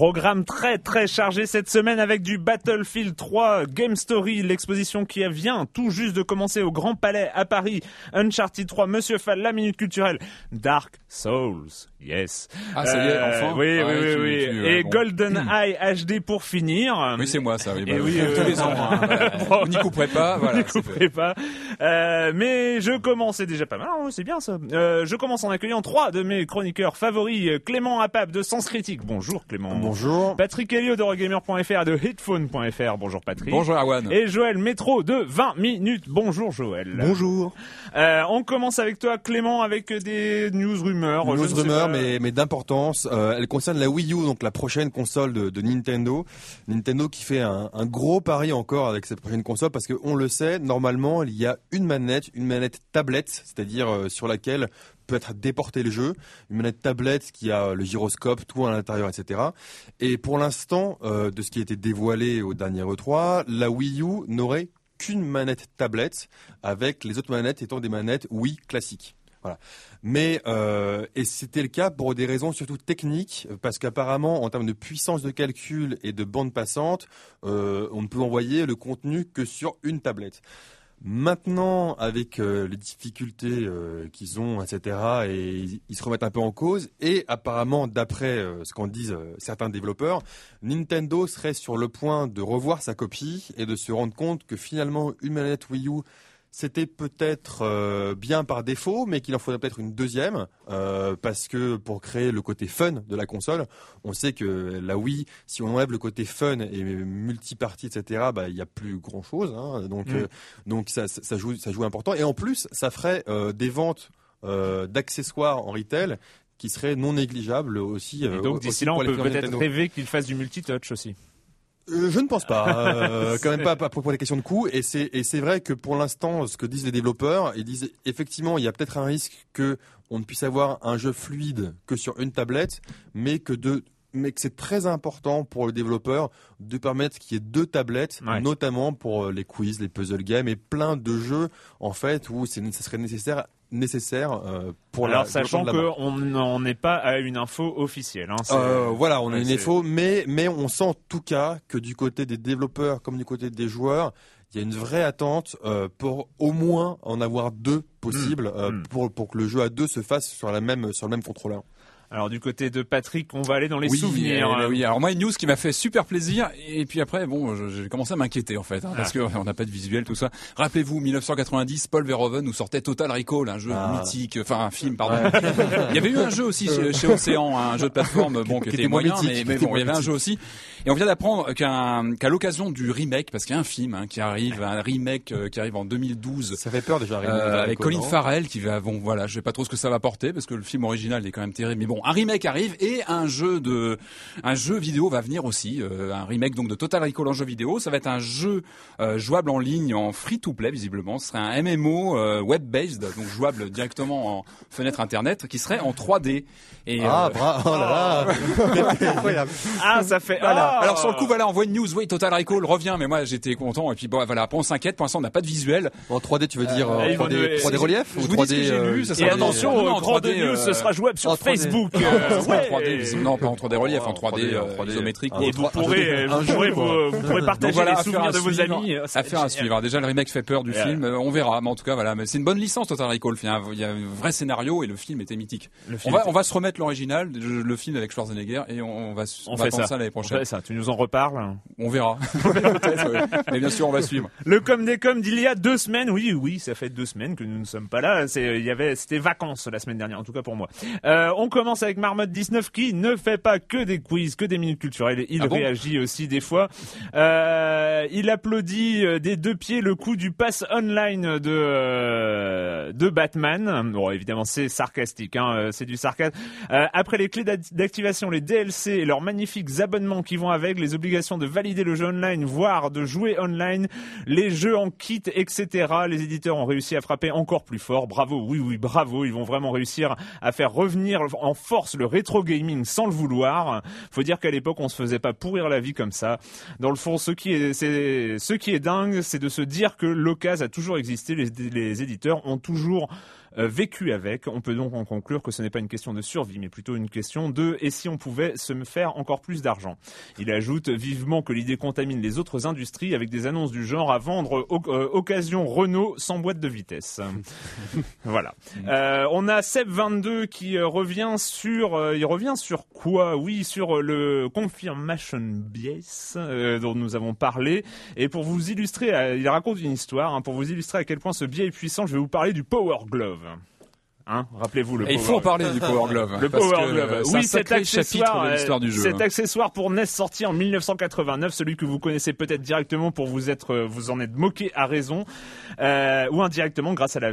Programme très très chargé cette semaine avec du Battlefield 3 Game Story, l'exposition qui vient tout juste de commencer au Grand Palais à Paris, Uncharted 3, Monsieur Fall, la minute culturelle, Dark Souls, yes. Ah ça y est, Euh, enfin. Oui, Ah oui, ouais, oui, tu- oui. tu- Et bon. Golden Eye HD pour finir. Oui, c'est moi ça. Oui, Et bah, oui, comme euh, tous les ans. Hein. On n'y couperait pas. Voilà, couperez pas. Euh, mais je commence, c'est déjà pas mal, hein, c'est bien ça. Euh, je commence en accueillant trois de mes chroniqueurs favoris. euh, Clément Apap de Sens Critique. Bonjour Clément. Bonjour. Patrick Helio d'Eurogamer.fr et de Headphone.fr. Bonjour Patrick. Bonjour Erwan. Et Joël Métro de 20 minutes. Bonjour Joël. Bonjour. Euh, on commence avec toi Clément avec des news rumeurs. News ne sais rumeur, pas. Mais, d'importance. Euh, elle concerne la Wii U, donc la prochaine console de, Nintendo. Nintendo qui fait un, gros pari encore avec cette prochaine console parce que on le sait, normalement, il y a une manette, une manette tablette, c'est-à-dire euh, sur laquelle peut être déporté le jeu, une manette tablette qui a le gyroscope, tout à l'intérieur, etc. Et pour l'instant, euh, de ce qui a été dévoilé au dernier E3, la Wii U n'aurait qu'une manette tablette, avec les autres manettes étant des manettes Wii classiques. Voilà. Mais euh, et c'était le cas pour des raisons surtout techniques, parce qu'apparemment en termes de puissance de calcul et de bande passante, euh, on ne peut envoyer le contenu que sur une tablette. Maintenant, avec euh, les difficultés euh, qu'ils ont, etc., et ils, ils se remettent un peu en cause. Et apparemment, d'après euh, ce qu'en disent certains développeurs, Nintendo serait sur le point de revoir sa copie et de se rendre compte que finalement, une manette Wii U c'était peut-être euh, bien par défaut, mais qu'il en faudrait peut-être une deuxième, euh, parce que pour créer le côté fun de la console, on sait que la Wii, si on enlève le côté fun et multipartie, etc., bah, il n'y a plus grand-chose. hein. donc, Mm. euh, donc ça, joue, ça joue important. Et en plus, ça ferait des ventes d'accessoires en retail qui seraient non négligeables aussi. Et donc d'ici là, on peut peut-être rêver qu'il fasse du multitouch aussi. Euh, je ne pense pas, euh, quand même pas à propos des questions de coût. Et c'est et c'est vrai que pour l'instant, ce que disent les développeurs, ils disent effectivement, il y a peut-être un risque que on ne puisse avoir un jeu fluide que sur une tablette, mais que de mais que c'est très important pour le développeur de permettre qu'il y ait deux tablettes, Ouais. notamment pour euh, les quiz, les puzzle games et plein de jeux en fait où ça serait nécessaire nécessaire euh, pour Alors la sachant qu'on n'en est pas à une info officielle. Hein, Euh, voilà, on a ouais, une info, mais, mais on sent en tout cas que du côté des développeurs comme du côté des joueurs, il y a une vraie attente euh, pour au moins en avoir deux possibles euh, Mm. pour, pour que le jeu à deux se fasse sur, la même, sur le même contrôleur. Alors du côté de Patrick, on va aller dans les oui, souvenirs. hein. oui. Alors moi une news qui m'a fait super plaisir et puis après bon j'ai commencé à m'inquiéter en fait hein, parce Ah. que on n'a pas de visuel tout ça. Rappelez-vous 1990 Paul Verhoeven nous sortait Total Recall un jeu Ah. mythique enfin un film pardon. il y avait eu un jeu aussi chez, chez Océan un jeu de plateforme bon qui, Qui était était moins moyen mythique, mais, bon il y avait un jeu aussi et on vient d'apprendre qu'à l'occasion du remake parce qu'il y a un film hein, qui arrive un remake euh, qui arrive en 2012 Ça fait peur déjà. euh, avec Colin Farrell Farrell qui va bon voilà je sais pas trop ce que ça va porter parce que le film original est quand même terrible mais bon bon, un remake arrive et un jeu de, un jeu vidéo va venir aussi, euh, un remake donc de Total Recall en jeu vidéo. Ça va être un jeu euh, jouable en ligne en free-to-play visiblement. Ce serait un MMO euh, web-based, donc jouable directement en fenêtre internet, qui serait en 3D. Et, Ah, euh, bra- oh là là. Incroyable. Ah, ça fait. voilà. Ah Alors sur le coup, voilà, on voit une news, oui, Total Recall revient, mais moi j'étais content. Et puis bon, voilà, après on s'inquiète. Pour l'instant, on n'a pas de visuel. En 3D, tu veux dire Euh, euh, ils vont 3D, nous- 3D relief je ou vous dis ce 3D que j'ai lu, ça Et sera attention, Non, non, en euh, grande 3D, news, euh, ce sera jouable sur 3D. Facebook. Euh, en ouais. 3D, non, pas en 3D relief, en 3D, en euh, 3D, isométrique. un Et ou vous pourrez, vous pourrez, quoi. vous, vous pourrez partager voilà, les souvenirs de vos suivre. amis. Affaire à suivre. Déjà, le remake fait peur du film. Euh, On verra. Mais en tout cas, voilà. Mais c'est une bonne licence, Total Recall. Il y a un- vrai scénario et le film était mythique. On va, était- on va se remettre l'original, le film avec Schwarzenegger, et on, on va, On on va fait ça. ça l'année On prochaine. fait ça, tu nous en reparles? On verra. Mais bien sûr, on va suivre. Le com des com d'il y a deux semaines, oui, oui, ça fait deux semaines que nous ne sommes pas là. C'est, il y avait, c'était vacances la semaine dernière, en tout cas pour moi. Euh, on commence avec Marmotte 19 qui ne fait pas que des quiz, que des minutes culturelles. Il Ah bon réagit aussi des fois. Euh, il applaudit euh, des deux pieds le coup du pass online de euh, de Batman. Bon, évidemment, c'est sarcastique, hein, c'est du sarcasme. Euh, après les clés d'ac- d'activation, les DLC et leurs magnifiques abonnements qui vont avec, les obligations de valider le jeu online, voire de jouer online, les jeux en kit, etc. Les éditeurs ont réussi à frapper encore plus fort. Bravo, oui, oui, bravo. Ils vont vraiment réussir à faire revenir en force le rétro gaming sans le vouloir. Faut dire qu'à l'époque, on se faisait pas pourrir la vie comme ça. Dans le fond, ce qui est, ce qui est dingue, c'est de se dire que l'occasion a toujours existé. Les, les éditeurs ont toujours vécu avec. On peut donc en conclure que ce n'est pas une question de survie, mais plutôt une question de et si on pouvait se faire encore plus d'argent? Il ajoute vivement que l'idée contamine les autres industries avec des annonces du genre à vendre euh, occasion Renault sans boîte de vitesse. voilà. Euh, on a Seb22 qui euh, revient sur, euh, il revient sur quoi? Oui, sur euh, le confirmation bias euh, dont nous avons parlé. Et pour vous illustrer, euh, il raconte une histoire. hein, pour vous illustrer à quel point ce biais est puissant, je vais vous parler du Power Glove. Hein Rappelez-vous le Et il faut en parler du Power Glove. le parce Power que, Glove. oui, cet accessoire, du euh, jeu. cet accessoire pour NES sorti en 1989, celui que vous connaissez peut-être directement pour vous être, euh, vous en être moqué à raison, euh, ou indirectement grâce à la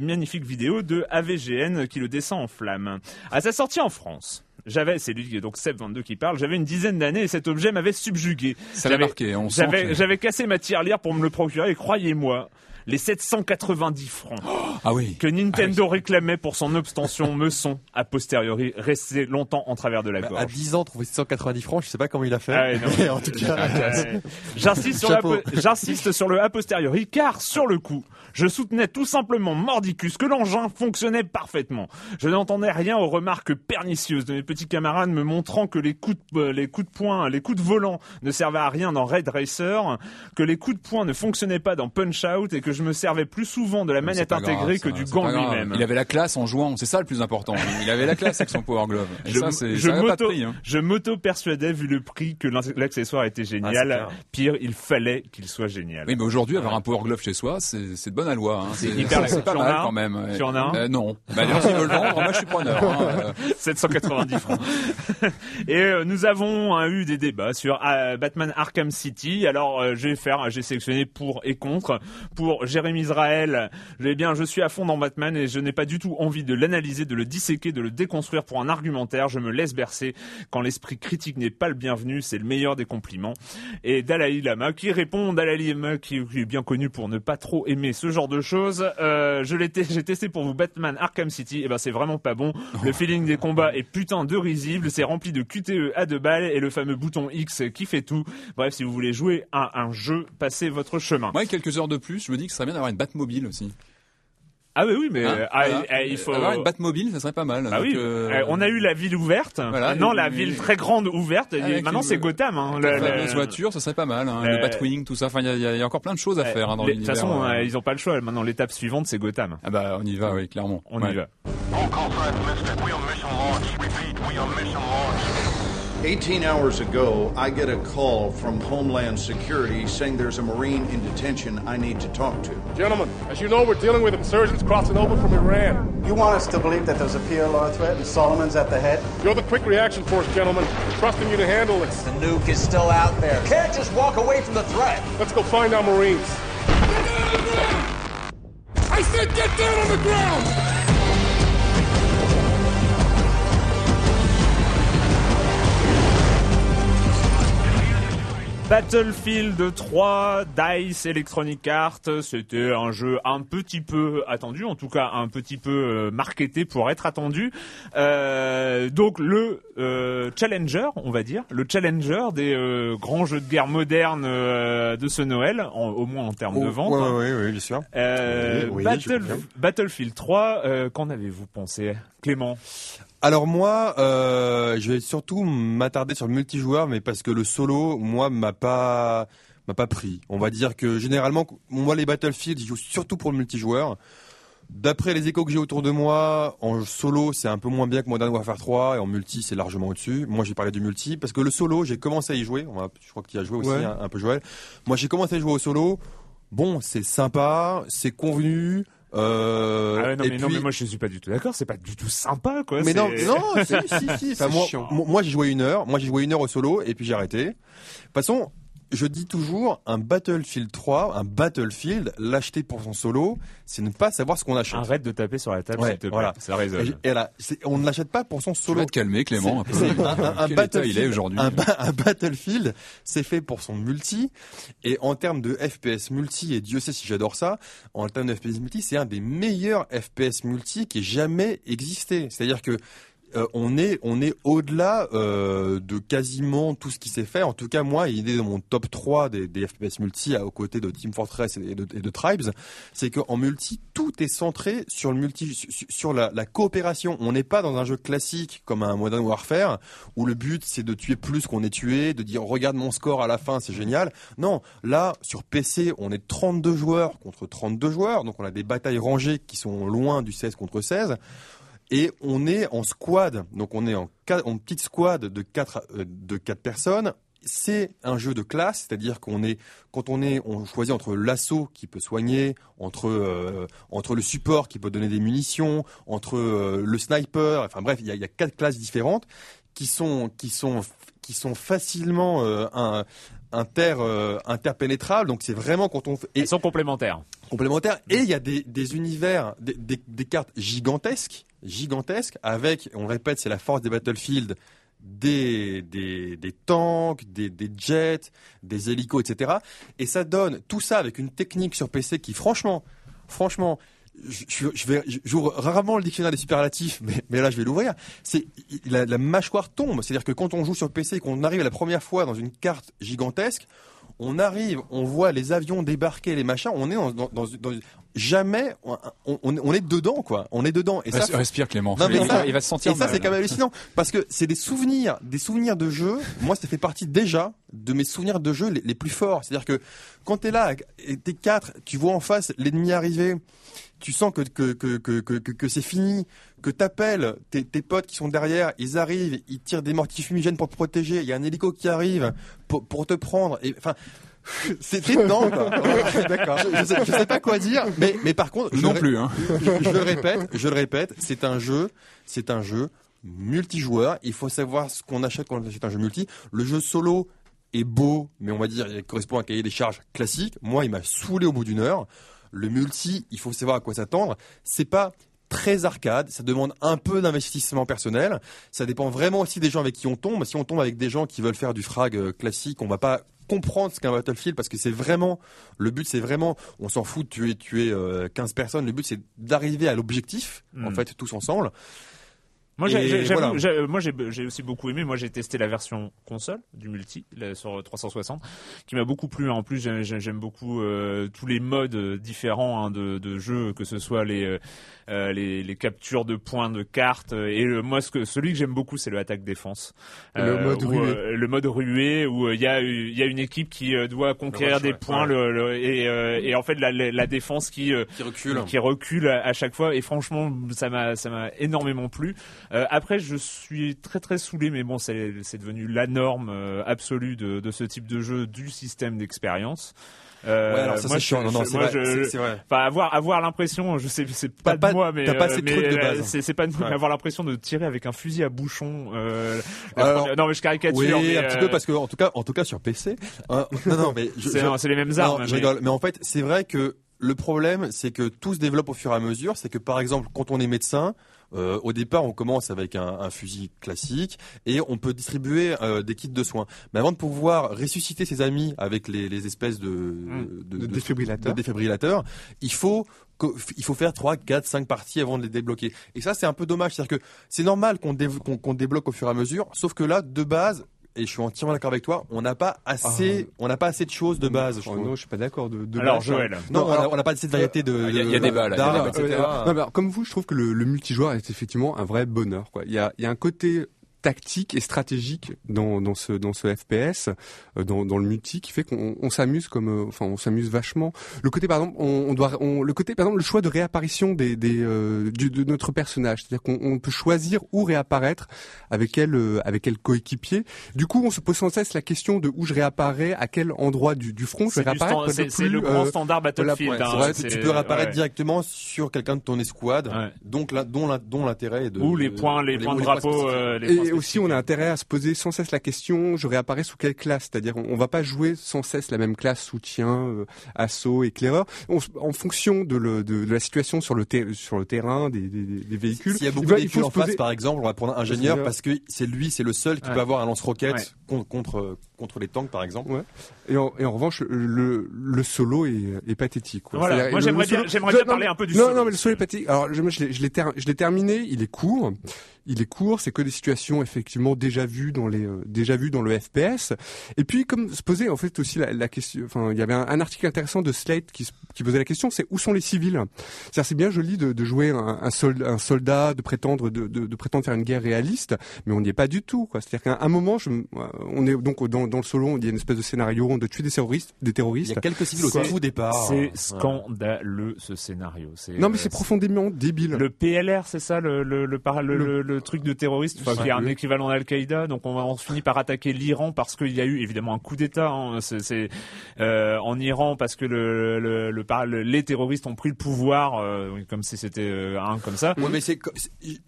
magnifique vidéo de AVGN qui le descend en flammes. À sa sortie en France. J'avais, c'est lui, donc Seb22 qui parle, j'avais une dizaine d'années et cet objet m'avait subjugué. Ça l'a marqué. On sent J'avais, que- j'avais cassé ma tirelire pour me le procurer et croyez-moi, les 790 francs Ah oui. que Nintendo réclamait pour son obstention me sont, a posteriori, restés longtemps en travers de la À gorge. 10 ans, trouver 190 francs, je sais pas comment il a fait. Ah ouais, en tout cas, Euh, J'insiste sur, le Chapeau. a- j'insiste sur le a posteriori car sur le coup, je soutenais tout simplement mordicus que l'engin fonctionnait parfaitement. Je n'entendais rien aux remarques pernicieuses de mes petits camarades me montrant que les coups de, euh, les coups de poing, les coups de volant ne servaient à rien dans Red Racer, que les coups de poing ne fonctionnaient pas dans Punch Out et que je me servais plus souvent de la manette grave, intégrée ça, que du gant lui-même. Il avait la classe en jouant, c'est ça le plus important. Il avait la classe avec son Power Glove. Et je, ça, je. Hein. m'auto-persuadais, vu le prix, que l'accessoire était Ah, génial. Pire, il fallait qu'il soit génial. Oui, mais aujourd'hui, avoir un Power Glove chez soi, c'est, de bonne aloi. Hein. C'est, hyper- pas Tu en mal quand même. Tu en as un Euh, Non. Bah, d'ailleurs, s'ils veulent vendre, moi je suis preneur. hein. Euh, 790 francs. Et euh, nous avons hein, eu des débats sur euh, Batman Arkham City. Alors euh, je vais faire, j'ai sélectionné pour et contre. Pour Jérémy Israël, eh je suis à fond dans Batman et je n'ai pas du tout envie de l'analyser, de le disséquer, de le déconstruire pour un argumentaire. Je me laisse bercer. Quand l'esprit critique n'est pas le bienvenu, c'est le meilleur des compliments. Et Dalai Lama qui répond, Dalai Lama qui, est bien connu pour ne pas trop aimer ce genre de choses. Euh, je l'ai, testé pour vous Batman Arkham City. Et ben c'est vraiment pas bon. Le feeling des combats est putain de risible. C'est rempli de QTE à deux balles et le fameux bouton X qui fait tout. Bref, si vous voulez jouer à un jeu, passez votre chemin. Avec quelques heures de plus, je me dis que ce serait bien d'avoir une Batmobile aussi. Ah oui, oui, mais Hein euh, ah, Voilà. ah, il faut. Avoir une Batmobile, ça serait pas mal. Ah Donc, oui, euh, euh, on a eu la ville ouverte. Voilà, Maintenant, la ville très grande ouverte. Maintenant, une- c'est Gotham. Hein, La fameuse voiture, ça serait pas mal. Hein. Euh, Le Batwing, tout ça. Enfin, il y, a- y encore plein de choses à faire hein, De toute façon, euh. euh, ils ont pas le choix. Maintenant, l'étape suivante, c'est Gotham. Ah bah, on y va, oui, clairement. On Ouais. y va. 18 hours ago, I get a call from Homeland Security saying there's a Marine in detention I need to talk to. Gentlemen, as you know, we're dealing with insurgents crossing over from Iran. You want us to believe that there's a PLR threat and Solomon's at the head? You're the quick reaction force, gentlemen. We're trusting you to handle this. The nuke is still out there. Can't just walk away from the threat. Let's go find our Marines. Get down on the ground! I said get down on the ground! Battlefield 3, DICE, Electronic Arts, c'était un jeu un petit peu attendu, en tout cas un petit peu euh, marketé pour être attendu. Euh, donc le euh, challenger, on va dire, le challenger des euh, grands jeux de guerre modernes euh, de ce Noël, en- au moins en termes de Oh, vente. ouais, hein. bien sûr. Euh, Oui, oui, Battle- je confirme. Battlefield 3, euh, qu'en avez-vous pensé, Clément? Alors moi, euh, je vais surtout m'attarder sur le multijoueur, mais parce que le solo, moi, m'a pas m'a pas pris. On va dire que généralement, moi, les Battlefield, je joue surtout pour le multijoueur. D'après les échos que j'ai autour de moi, en solo, c'est un peu moins bien que Modern Warfare 3, et en multi, c'est largement au-dessus. Moi, j'ai parlé du multi, parce que le solo, j'ai commencé à y jouer. On je crois que tu y as joué aussi, Ouais. un, un peu Joël. Moi, j'ai commencé à jouer au solo. Bon, c'est sympa, c'est convenu. Euh, Ah ouais, non, et mais, non, puis- mais moi je suis pas du tout d'accord, c'est pas du tout sympa quoi. mais non, c'est- non, si, si, si. Enfin, C'est moi, chiant. moi, moi, j'ai joué une heure. Moi, j'ai joué une heure au solo et puis j'ai arrêté. De toute façon, je dis toujours, un Battlefield 3, un Battlefield, l'acheter pour son solo, c'est ne pas savoir ce qu'on achète. Arrête de taper sur la table Ouais, s'il te plaît, voilà. ça résonne. Et, et là, on ne l'achète pas pour son Tu solo. vas te calmer, Clément. un peu. C'est- un, un- un Quel état Battlefield, il est aujourd'hui un Battlefield, c'est fait pour son multi. Et en termes de FPS multi, et Dieu sait si j'adore ça, en termes de FPS multi, c'est un des meilleurs FPS multi qui ait jamais existé. C'est-à-dire que euh, on est on est au-delà euh, de quasiment tout ce qui s'est fait. En tout cas, moi, il est dans mon top 3 des, FPS multi à- aux côtés de Team Fortress et de, Tribes. C'est qu'en multi, tout est centré sur le multi, sur, sur la, la coopération. On n'est pas dans un jeu classique comme un Modern Warfare où le but c'est de tuer plus qu'on est tué, de dire regarde mon score à la fin, c'est génial. Non, là sur PC, on est 32 joueurs contre 32 joueurs, donc on a des batailles rangées qui sont loin du 16 contre 16 et on est en squad, donc on est en, petite squad de quatre euh, de quatre personnes. C'est un jeu de classe, c'est-à-dire qu'on est quand on est on choisit entre l'assaut qui peut soigner, entre euh, entre le support qui peut donner des munitions, entre euh, le sniper, enfin bref, il y y a quatre classes différentes qui sont qui sont qui sont facilement euh, un, inter euh, interpénétrables. Donc c'est vraiment quand on fait et Ils sont complémentaires. complémentaires et il y a des, des univers des, des, des cartes gigantesques gigantesques avec on le répète c'est la force des battlefield des, des, des tanks, des, des jets, des hélicos, etc. Et ça donne tout ça avec une technique sur PC qui, franchement, franchement, je, j'ouvre rarement le dictionnaire des superlatifs, mais, là je vais l'ouvrir. C'est la, mâchoire tombe, c'est-à-dire que quand on joue sur PC et qu'on arrive la première fois dans une carte gigantesque, on arrive, on voit les avions débarquer, les machins, on est dans, dans- dans- jamais, on, on, on est dedans quoi, on est dedans. Et ça, Res- Respire, Clément. non, mais il, ça- va, il va se sentir et ça, c'est quand même hallucinant. Parce que c'est des souvenirs, des souvenirs de jeu. Moi, ça fait partie déjà de mes souvenirs de jeu les, les plus forts. C'est-à-dire que quand t'es là, et t'es quatre, tu vois en face l'ennemi arriver, tu sens que, que, que, que, que, que- que c'est fini, que t'appelles tes, tes potes qui sont derrière, ils arrivent, ils tirent des mortiers fumigènes pour te protéger, il y a un hélico qui arrive pour, pour te prendre. Et, enfin, c'est quoi. D'accord. Je, je sais, je sais pas quoi dire, mais, mais par contre, je Non plus, hein. je, je le répète, je le répète, c'est un jeu, c'est un jeu multijoueur. Il faut savoir ce qu'on achète quand on achète un jeu multi. Le jeu solo est beau, mais on va dire, il correspond à un cahier des charges classique. Moi, il m'a saoulé au bout d'une heure. Le multi, il faut savoir à quoi s'attendre. C'est pas très arcade, ça demande un peu d'investissement personnel. Ça dépend vraiment aussi des gens avec qui on tombe. Si on tombe avec des gens qui veulent faire du frag euh, classique, on va pas comprendre ce qu'est un Battlefield parce que c'est vraiment le but c'est vraiment on s'en fout de tuer tuer euh, 15 personnes le but c'est d'arriver à l'objectif en Mm. fait tous ensemble Moi, j'ai- voilà. aussi beaucoup aimé. Moi, j'ai testé la version console du multi là, sur 360, qui m'a beaucoup plu. En plus, j'ai- j'ai- j'aime beaucoup euh, tous les modes euh, différents hein, de, de jeu, que ce soit les, euh, euh, les les captures de points de cartes. Et euh, moi, ce que celui que j'aime beaucoup, c'est le attaque défense. Le mode où, ruée. euh, le mode ruée où euh, il y a il y a une équipe qui euh, doit conquérir rush, des ouais. points, Ouais. le, le- et euh, et en fait la, la, la défense qui euh, qui recule qui recule à, à chaque fois et franchement ça m'a ça m'a énormément plu Euh, après je suis très très saoulé mais bon c'est c'est devenu la norme euh, absolue de, de ce type de jeu du système d'expérience euh, Ouais, alors ça, moi, c'est je- chiant. Non, non, je- c'est vrai, je-. Enfin, avoir avoir l'impression, je sais, c'est pas de pas- moi, mais pas euh, ces mais, euh. C'est pas de moi, Ouais. mais avoir l'impression de tirer avec un fusil à bouchon. Euh, Alors, première- non, mais je caricature. oui mais, un petit euh, peu parce que en tout cas en tout cas sur PC euh, non non mais je, c'est je- non, les mêmes non, armes. je mais- rigole mais en fait c'est vrai que le problème, c'est que tout se développe au fur et à mesure. C'est que par exemple, quand on est médecin, euh, au départ, on commence avec un, un, fusil classique et on peut distribuer euh, des kits de soins. Mais avant de pouvoir ressusciter ses amis avec les, les espèces de, Mmh. de, De défibrillateurs. de défibrillateurs, il faut il faut faire 3, 4, 5 parties avant de les débloquer. Et ça, c'est un peu dommage. C'est-à-dire que c'est normal qu'on débloque au fur et à mesure, sauf que là, de base, et je suis entièrement d'accord avec toi, on n'a pas assez, on n'a pas assez de choses de base. je Oh non, je suis pas d'accord. De, de Alors, base, Joël. hein. Non, on alors- n'a- on n'a pas assez de variété de. Il y a- il y a de- débat, là, il y a d'armes, débat. etc. Non, mais alors, comme vous, je trouve que le, le multijoueur est effectivement un vrai bonheur. Quoi. Il, y a, il y a un côté tactique et stratégique dans, dans ce dans ce FPS, euh, dans, dans le multi, qui fait qu'on on s'amuse comme, euh, enfin, on s'amuse vachement. Le côté, par exemple, on, on doit, on, le côté, par exemple, le choix de réapparition des, des euh, du- de notre personnage, c'est-à-dire qu'on on peut choisir où réapparaître avec quel euh, avec quel coéquipier. Du coup, on se pose sans cesse la question de où je réapparais, à quel endroit du, du front je stand- c'est le le grand euh, standard Battlefield. voilà, hein, vrai, tu peux réapparaître ouais. directement sur quelqu'un de ton escouade, Ouais. donc la- dont l'intérêt est de. Ou les points, les points de les drapeau. euh, les points Et aussi, on a intérêt à se poser sans cesse la question, je réapparais sous quelle classe? C'est-à-dire, on, on va pas jouer sans cesse la même classe, soutien, euh, assaut, éclaireur. On en fonction de, le- de- de la situation sur le, ter- sur le terrain, des, des- des véhicules. S'il y a beaucoup de véhicules en poser- face, par exemple, on va prendre un ingénieur parce que c'est lui, c'est le seul qui Ouais. peut avoir un lance-roquette Ouais. contre, contre les tanks, par exemple. Et en, et en revanche, le, le solo est, est pathétique. quoi. Voilà. C'est-à-dire, Moi, j'aimerais solo- bien- non, parler mais- un peu du non, solo. Non, mais le solo est pathétique. Alors, je l'ai terminé. Il est court. Il est court. C'est que des situations effectivement déjà vues dans les, euh, déjà vues dans le FPS. Et puis, comme se posait en fait aussi la, la question. Enfin, il y avait un, un article intéressant de Slate qui, se- qui posait la question. C'est où sont les civils? C'est-à-dire, c'est bien joli de, de jouer un, un, sol- un soldat, de prétendre, de, de, de prétendre faire une guerre réaliste, mais on n'y est pas du tout. quoi. C'est-à-dire qu'à un moment, je, on est donc dans, dans le solo, il y a une espèce de scénario, on doit tuer des terroristes, des Il terroristes. y a quelques civils au tout départ. C'est scandaleux ce scénario. Non, mais euh, c'est profondément débile. Le PLR, c'est ça le le le, le, Le- truc de terroriste, enfin, qui est un équivalent d'Al-Qaïda. Donc on, on finit par attaquer l'Iran parce qu'il y a eu évidemment un coup d'État. Hein, c'est euh, en Iran parce que le, le, le, par- le- les terroristes ont pris le pouvoir, euh, comme si c'était euh, un comme ça. Ouais, mais c'est-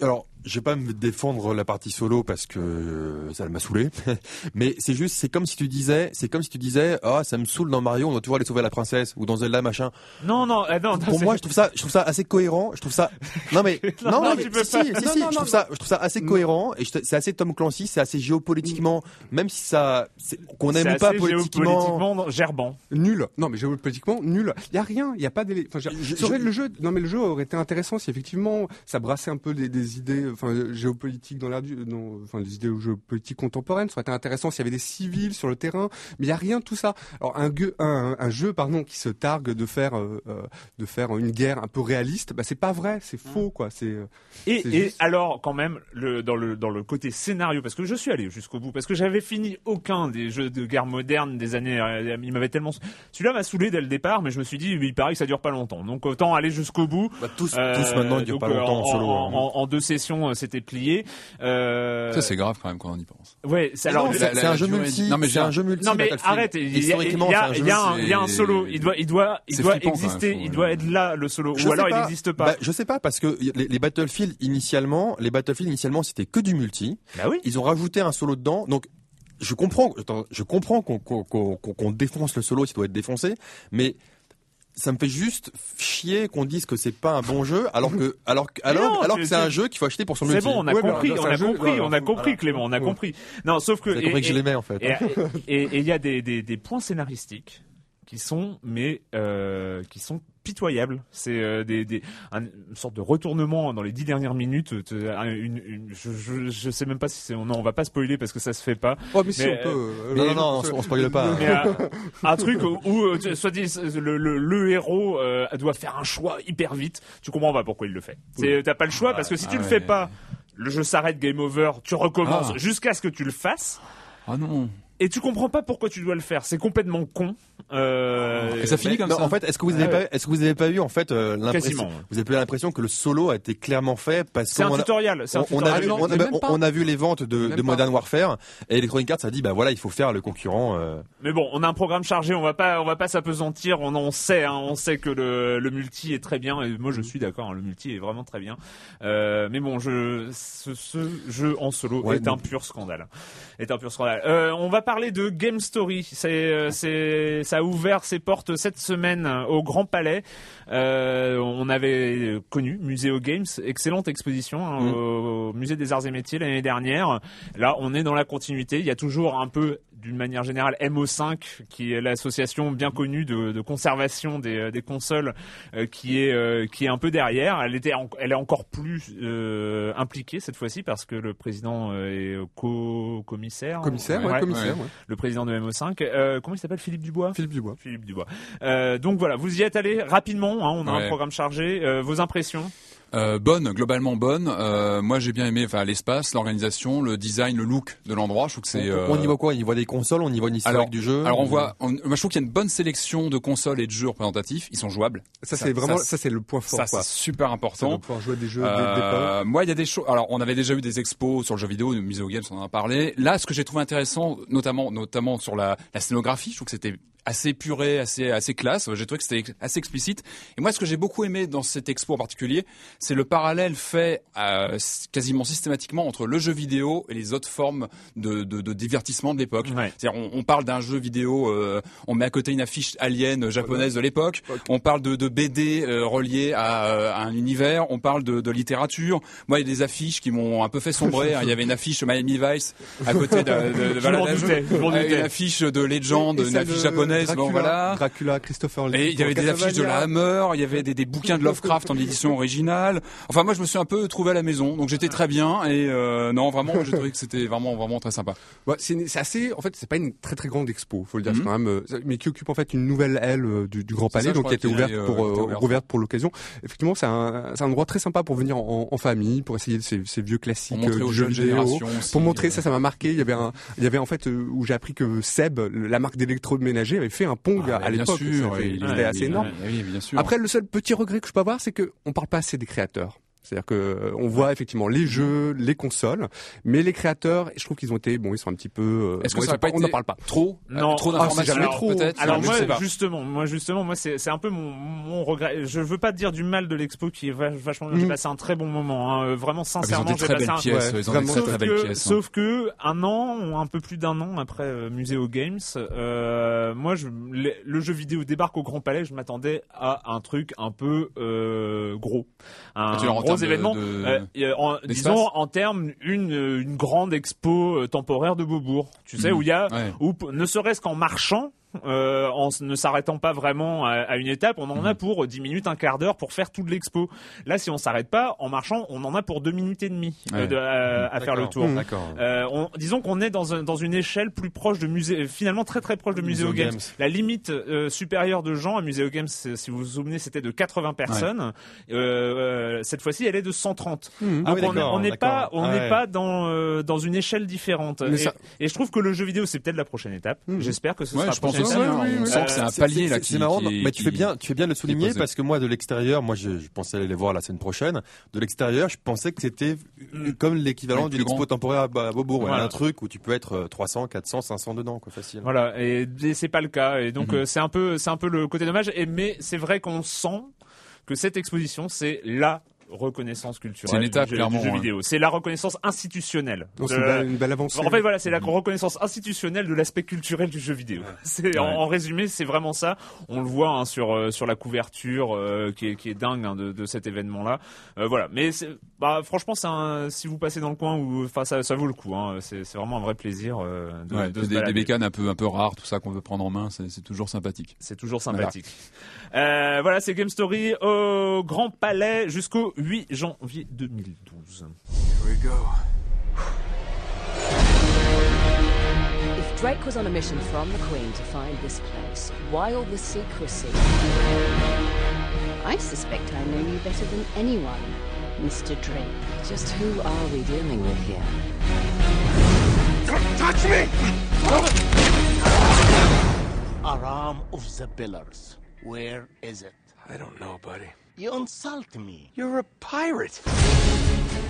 alors je vais pas me défendre la partie solo parce que euh, ça m'a saoulé mais c'est juste c'est comme si tu disais c'est comme si tu disais ah ça me saoule dans Mario on doit toujours aller sauver la princesse ou dans Zelda machin Non non euh, non. pour moi je trouve ça je trouve ça assez cohérent je trouve ça non mais Non, non, non, mais tu peux si, pas. si, si, Non, si, non, je non, trouve ça je trouve ça assez cohérent et c'est assez Tom Clancy c'est assez géopolitiquement même si ça qu'on aime pas politiquement géopolitiquement gerbant. Nul. Non, mais géopolitiquement, nul. Il y a rien. Il y a pas d'élé- Enfin, je- Je- je- le jeu. Non, mais le jeu aurait été intéressant si effectivement ça brassait un peu des, des idées, enfin, géopolitiques dans l'air du, dans, enfin, des idées géopolitiques contemporaines. Ça aurait été intéressant s'il y avait des civils sur le terrain. Mais il y a rien de tout ça. Alors, un, gueux- un, un jeu, pardon, qui se targue de faire, euh, euh, de faire une guerre un peu réaliste, bah, c'est pas vrai. C'est faux, quoi. C'est. euh, Et, C'est et juste- alors quand même le, dans le dans le côté scénario parce que je suis allé jusqu'au bout parce que j'avais fini aucun des jeux de guerre moderne des années euh, il m'avait tellement celui-là m'a saoulé dès le départ mais je me suis dit il paraît que ça dure pas longtemps donc autant aller jusqu'au bout Bah, tous Euh, tous maintenant ils durent donc, pas longtemps en solo en, hein. en- en deux sessions euh, c'était plié euh, Ça, c'est grave quand même quand on y pense. ouais c'est Mais alors non, le- c'est la- c'est un la jeu multi Non, mais c'est j'ai un jeu multi non mais Battlefield. arrête il y a, un solo il doit il doit il doit exister il doit être là le solo Je ou alors il n'existe pas Bah, je sais pas parce que les, les Battlefield initialement, les Battlefield initialement c'était que du multi. bah oui Ils ont rajouté un solo dedans, donc je comprends, je comprends qu'on qu'on qu'on- qu'on- qu'on défonce le solo s'il doit être défoncé, mais ça me fait juste chier qu'on dise que c'est pas un bon jeu alors que alors que- alors non, alors c'est- que c'est un c'est- jeu qu'il faut acheter pour son c'est multi. bon on a Ouais, compris on c'est a jeu- compris voilà, on a compris voilà. Clément on a Ouais. compris non sauf que compris et- que je l'aimais en fait. Et il y a des, des, des points scénaristiques qui sont mais euh, qui sont pitoyables. C'est euh, des, des un- une sorte de retournement dans les dix dernières minutes. euh, un- Une, une- je, je, je sais même pas si c'est non on va pas spoiler parce que ça se fait pas. Oh, mais si on peut. euh, non, non, non, on, on spoil pas. Mais euh, un truc où, où, tu- soit dit le, le, le héros euh, doit faire un choix hyper vite. Tu comprends pas pourquoi il le fait. C'est t'as pas le choix parce que si tu ah le ouais. fais pas, le jeu s'arrête, game over. Tu recommences Ah. jusqu'à ce que tu le fasses. Ah non. Et tu comprends pas pourquoi tu dois le faire. C'est complètement con. Euh, Et ça finit comme non, ça. En fait, est-ce que vous Ah avez ouais. pas, est-ce que vous avez pas eu en fait euh, l'impression, vous avez pas l'impression que le solo a été clairement fait parce C'est un qu'on a- tutoriel. C'est un on, on a tutoriel. vu, non, on, a, on- on vu les ventes de. Modern Warfare et Electronic Arts a dit bah voilà il faut faire le concurrent. euh, Mais bon, on a un programme chargé. On va pas, on va pas s'apesantir. On en sait. Hein, on sait que le, le multi est très bien. Et moi, je suis d'accord. hein, le multi est vraiment très bien. Euh, mais bon, je, ce, ce jeu en solo Ouais, est un pur scandale. Est un pur scandale. Euh, on va parler de Game Story. C'est, euh, c'est, ça a ouvert ses portes cette semaine au Grand Palais. Euh, on avait connu Muséo Games, excellente exposition hein, Mm. au, Musée des Arts et Métiers l'année dernière. Là, on est dans la continuité. Il y a toujours un peu d'une manière générale MO5 qui est l'association bien connue de, de conservation des, des consoles euh, qui est euh, qui est un peu derrière elle était en- elle est encore plus impliquée cette fois-ci parce que le président est co-commissaire Commissaire, ouais, commissaire, ouais. le président de MO5 euh, comment il s'appelle Philippe Dubois? Philippe Dubois Philippe Dubois Euh, donc voilà vous y êtes allé rapidement hein, on a Ouais. un programme chargé Euh, vos impressions? Euh, bonne, globalement bonne. Euh, moi, j'ai bien aimé, enfin, l'espace, l'organisation, le design, le look de l'endroit. Je trouve que c'est. On, euh, on y voit quoi? On y voit des consoles, on y voit une historique alors, du jeu. alors on voit, on- moi je trouve qu'il y a une bonne sélection de consoles et de jeux représentatifs. Ils sont jouables. Ça, c'est vraiment, ça, c'est le point fort, Ça c'est super important. pouvoir jouer des jeux, des- Euh, des pas. moi, il y a des choses. Alors, on avait déjà eu des expos sur le jeu vidéo, le Museo Games, on en a parlé. Là, ce que j'ai trouvé intéressant, notamment, notamment sur la, la scénographie, je trouve que c'était assez épuré, assez, assez classe. J'ai trouvé que c'était assez explicite. Et moi, ce que j'ai beaucoup aimé dans cette expo en particulier, c'est le parallèle fait euh, quasiment systématiquement entre le jeu vidéo et les autres formes de, de, de divertissement de l'époque. Ouais. C'est-à-dire, on, on parle d'un jeu vidéo, euh, on met à côté une affiche alien japonaise de l'époque. On parle de, de BD euh, reliées à, euh, à un univers. On parle de, de littérature. Moi, il y a des affiches qui m'ont un peu fait sombrer. hein. Il y avait une affiche Miami Vice à côté de, de, de- je m'en Euh, une affiche de Legend, Et une affiche de japonaise. Dracula, Bon, voilà. Dracula, Christopher Lee. Et il y avait des affiches de la. Hammer, il y avait des, des bouquins de Lovecraft en édition originale. Enfin, moi, je me suis un peu trouvé à la maison, donc j'étais très bien. Et euh, non, vraiment, j'ai trouvé que c'était vraiment, vraiment très sympa. Ouais, c'est assez, en fait, c'est pas une très très grande expo, faut le dire, Mhm. quand même, euh, mais qui occupe en fait une nouvelle aile euh, du, du Grand Palais, ça, donc qui a été ouverte pour, euh, ouverte. l'occasion. Effectivement, c'est un, c'est un endroit très sympa pour venir en, en famille, pour essayer ces, ces vieux classiques Pour montrer aux du jeu jeunes vidéo. Pour montrer, ça, ça m'a marqué. Il y avait un, il y avait en fait où j'ai appris que Seb, la marque d'électroménager, avait fait un Pong Ah, à l'époque. C'était oui, assez énorme. bien sûr. Après, le seul petit regret que je peux avoir, c'est que on parle pas assez des créateurs. C'est-à-dire que euh, on voit effectivement les jeux, les consoles, mais les créateurs, je trouve qu'ils ont été, bon, ils sont un petit peu. euh, Est-ce que bon, ils ça pas on n'en été parle pas. trop, Non. euh, trop Ah, d'informations jamais trop. peut-être Alors Je moi sais pas. justement, moi justement, moi c'est c'est un peu mon, mon regret. Je veux pas dire du mal de l'expo qui est va- vachement bien. J'ai Mm. passé un très bon moment. hein. Euh, Vraiment Ah, sincèrement, des j'ai très passé belles un. pièces. ouais, vraiment. très Sauf très belles que, pièces. hein. sauf que un an un peu plus d'un an après euh, Muséo Games, euh, moi je, le, le jeu vidéo débarque au Grand Palais. Je m'attendais à un truc un peu euh, gros, un Ah, tu veux dire en gros termes de- événement. de- Euh, euh, en- disons en termes une une grande expo euh, temporaire de Beaubourg. Tu sais Mhm. où il y a Ouais. ne serait-ce qu'en marchant. Euh, en ne s'arrêtant pas vraiment à, à une étape, on en a pour 10 minutes, un quart d'heure pour faire toute l'expo. Là, si on s'arrête pas, en marchant, on en a pour deux minutes et demie euh, Ouais. de- à, à faire le tour. Euh, on- disons qu'on est dans, un- dans une échelle plus proche de musée, finalement très très proche de Muséo Games. Games. La limite euh, supérieure de gens à Muséo Games, si vous vous souvenez, c'était de 80 personnes. Euh, euh, cette fois-ci, elle est de 130. Ah Donc oui, on n'est d'accord, on n'est pas, Ah ouais. dans euh, dans une échelle différente. Et, ça- et je trouve que le jeu vidéo, c'est peut-être la prochaine étape. Mhm. J'espère que ce sera la prochaine hein, on sent que c'est un C'est- palier c'est- là c'est marrant, qui- mais tu fais bien, tu fais bien de le souligner parce que moi de l'extérieur, moi je, je pensais aller les voir la semaine prochaine. De l'extérieur, je pensais que c'était Mm. comme l'équivalent d'une expo temporaire à Bo- à Beaubourg, un truc où tu peux être euh, 300, 400, 500 dedans, quoi, facile. Voilà, et, et c'est pas le cas. Et donc Mhm. euh, c'est un peu, c'est un peu le côté dommage. Et mais c'est vrai qu'on sent que cette exposition, c'est la reconnaissance culturelle C'est une étape, du, jeu- clairement, du jeu hein. vidéo. C'est la reconnaissance institutionnelle. Donc, de- c'est une belle, une belle avancée. En fait, voilà, c'est la reconnaissance institutionnelle de l'aspect culturel du jeu vidéo. C'est en, Ouais. en résumé, c'est vraiment ça. On le voit hein, sur euh, sur la couverture euh, qui est qui est dingue hein, de, de cet événement-là. Euh, voilà, mais c'est- bah franchement, c'est un, si vous passez dans le coin, ou enfin ça, ça vaut le coup. Hein. C'est c'est vraiment un vrai plaisir euh, de, Ouais, de des, se des bécanes un peu un peu rares, tout ça qu'on veut prendre en main, c'est c'est toujours sympathique. C'est toujours sympathique. Euh, voilà, c'est Game Story au Grand Palais jusqu'au 8 janvier 2012. Here we go. If Drake was on a mission from the Queen to find this place, why all the secrecy? I suspect I know you better than anyone, Mr. Drake. Just who are we dealing with here? Don't touch me! Aram of the Pillars. Where is it? I don't know, buddy. You insult me. You're a pirate.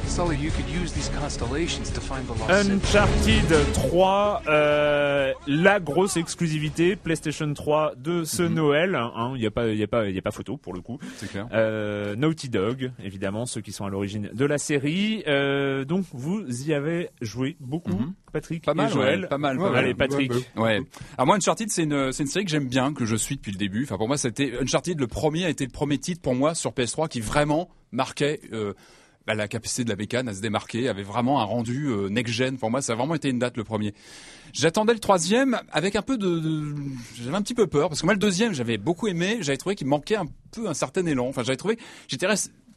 Sully, you could use these constellations to find the lost. Uncharted 3, euh, la grosse exclusivité PlayStation 3 de ce Noël. hein. Il n'y a pas, il a pas, il y a pas photo pour le coup. C'est clair. Euh, Naughty Dog, évidemment, ceux qui sont à l'origine de la série. Euh, donc vous y avez joué beaucoup, Patrick Pas mal, et Joël. ouais, pas mal, pas Ouais, mal. Allez, Patrick. Ouais. Alors moi, Uncharted, c'est une, c'est une série que j'aime bien, que je suis depuis le début. Enfin, pour moi, c'était Uncharted. Le premier a été le premier titre pour moi sur PS3 qui vraiment marquait. Euh, bah, la capacité de la bécane à se démarquer avait vraiment un rendu euh, next-gen. Pour moi, ça a vraiment été une date le premier. J'attendais le troisième avec un peu de, de- j'avais un petit peu peur parce que moi le deuxième j'avais beaucoup aimé, j'avais trouvé qu'il manquait un peu un certain élan. Enfin, j'avais trouvé, j'étais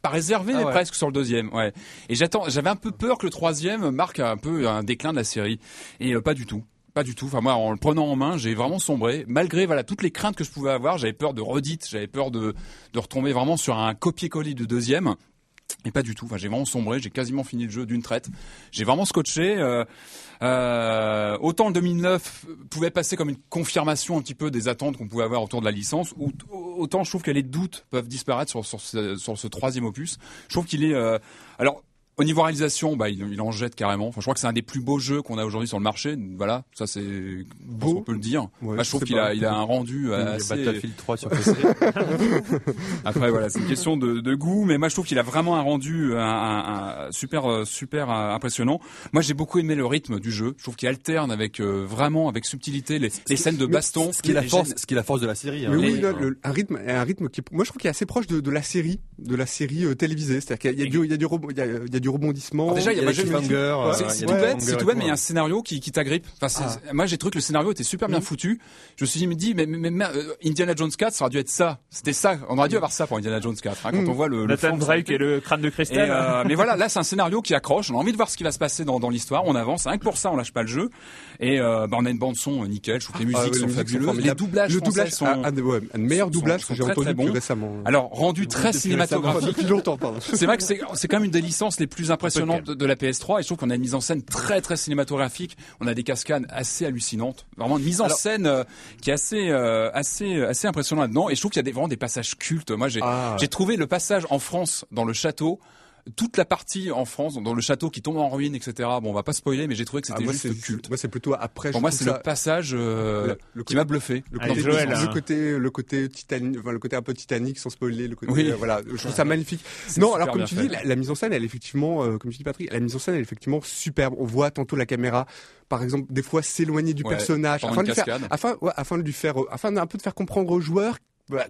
pas réservé Ah ouais. presque sur le deuxième. Ouais. Et j'attends, j'avais un peu peur que le troisième marque un peu un déclin de la série. Et euh, pas du tout. Pas du tout. Enfin moi, en le prenant en main, j'ai vraiment sombré. Malgré voilà toutes les craintes que je pouvais avoir, j'avais peur de redite, j'avais peur de de retomber vraiment sur un copier-coller du deuxième. Et pas du tout. Enfin, j'ai vraiment sombré. J'ai quasiment fini le jeu d'une traite. J'ai vraiment scotché. Euh, euh, autant le 2009 pouvait passer comme une confirmation un petit peu des attentes qu'on pouvait avoir autour de la licence, ou autant je trouve que les doutes peuvent disparaître sur, sur, ce, sur ce troisième opus. Je trouve qu'il est. euh, alors. Au niveau réalisation, bah, il, il en jette carrément. Enfin, je crois que c'est un des plus beaux jeux qu'on a aujourd'hui sur le marché. Voilà, ça c'est beau, on peut le dire. Ouais, Moi, je trouve qu'il a, il a un rendu a assez. Battlefield 3 sur PC. Après voilà, c'est une question de, de goût, mais moi je trouve qu'il a vraiment un rendu un, un- un super euh, super euh, impressionnant. Moi j'ai beaucoup aimé le rythme du jeu. Je trouve qu'il alterne avec euh, vraiment avec subtilité les, les scènes de baston. Ce qui est la force, gènes- ce qui est la force de la série. hein. Mais oui, Et- non, le- un rythme, un rythme qui, moi je trouve qu'il est assez proche de, de la série, de la série euh, télévisée. C'est-à-dire qu'il y a du, il y a du, rebo- il y a, il y a du rebondissement. Alors déjà, il y a, y a j'ai- cliffhangers, c'est- euh, tout bête, c'est tout bête, mais il y a un scénario qui, qui t'agrippe. Enfin, c'est- Ah. moi j'ai trouvé que le scénario était super bien foutu. Je me suis dit, mais, mais, mais, mais, euh, Indiana Jones 4, ça aurait dû être ça. C'était ça. On aurait dû avoir ça pour Indiana Jones 4. hein, quand Mm. on voit le, le Nathan fond de Drake et le crâne de Et, cristal. euh, mais voilà, là c'est un scénario qui accroche. On a envie de voir ce qui va se passer dans, dans l'histoire. On avance. Rien que pour ça, on lâche pas le jeu. Et euh, bah, on a une bande son nickel. Je trouve que les musiques Ah, sont musiques sont fabuleuses. les doublages le français doublage, sont un, meilleur doublage que j'ai entendu récemment. Alors rendu très cinématographique. Depuis longtemps, pardon. C'est vrai que c'est c'est quand même une des licences les plus impressionnantes de, de la PS3 et je trouve qu'on a une mise en scène très très cinématographique. On a des cascades assez hallucinantes, vraiment une mise en Alors- scène euh, qui est assez euh, assez assez impressionnante là-dedans et je trouve qu'il y a des, vraiment des passages cultes. Moi j'ai Ah. j'ai trouvé le passage en France dans le château toute la partie en France dans le château qui tombe en ruine etc. Bon on va pas spoiler mais j'ai trouvé que Ah, c'était moi, juste c'est- culte. Moi, c'est plutôt après. Pour moi c'est le passage euh, le- le qui m'a bluffé. Le Allez, côté, Joël, le hein. côté, le côté Titanic, enfin, le côté un peu Titanic sans spoiler, le côté, Oui. euh, voilà, je trouve ça magnifique. Non, alors comme tu fait. dis, la, la mise en scène, elle est effectivement, euh, comme tu dis Patrick, la mise en scène, elle est effectivement superbe. On voit tantôt la caméra, par exemple, des fois s'éloigner du Ouais, personnage, afin de, faire, afin, ouais, afin de lui faire, euh, afin d'un peu de faire comprendre aux joueurs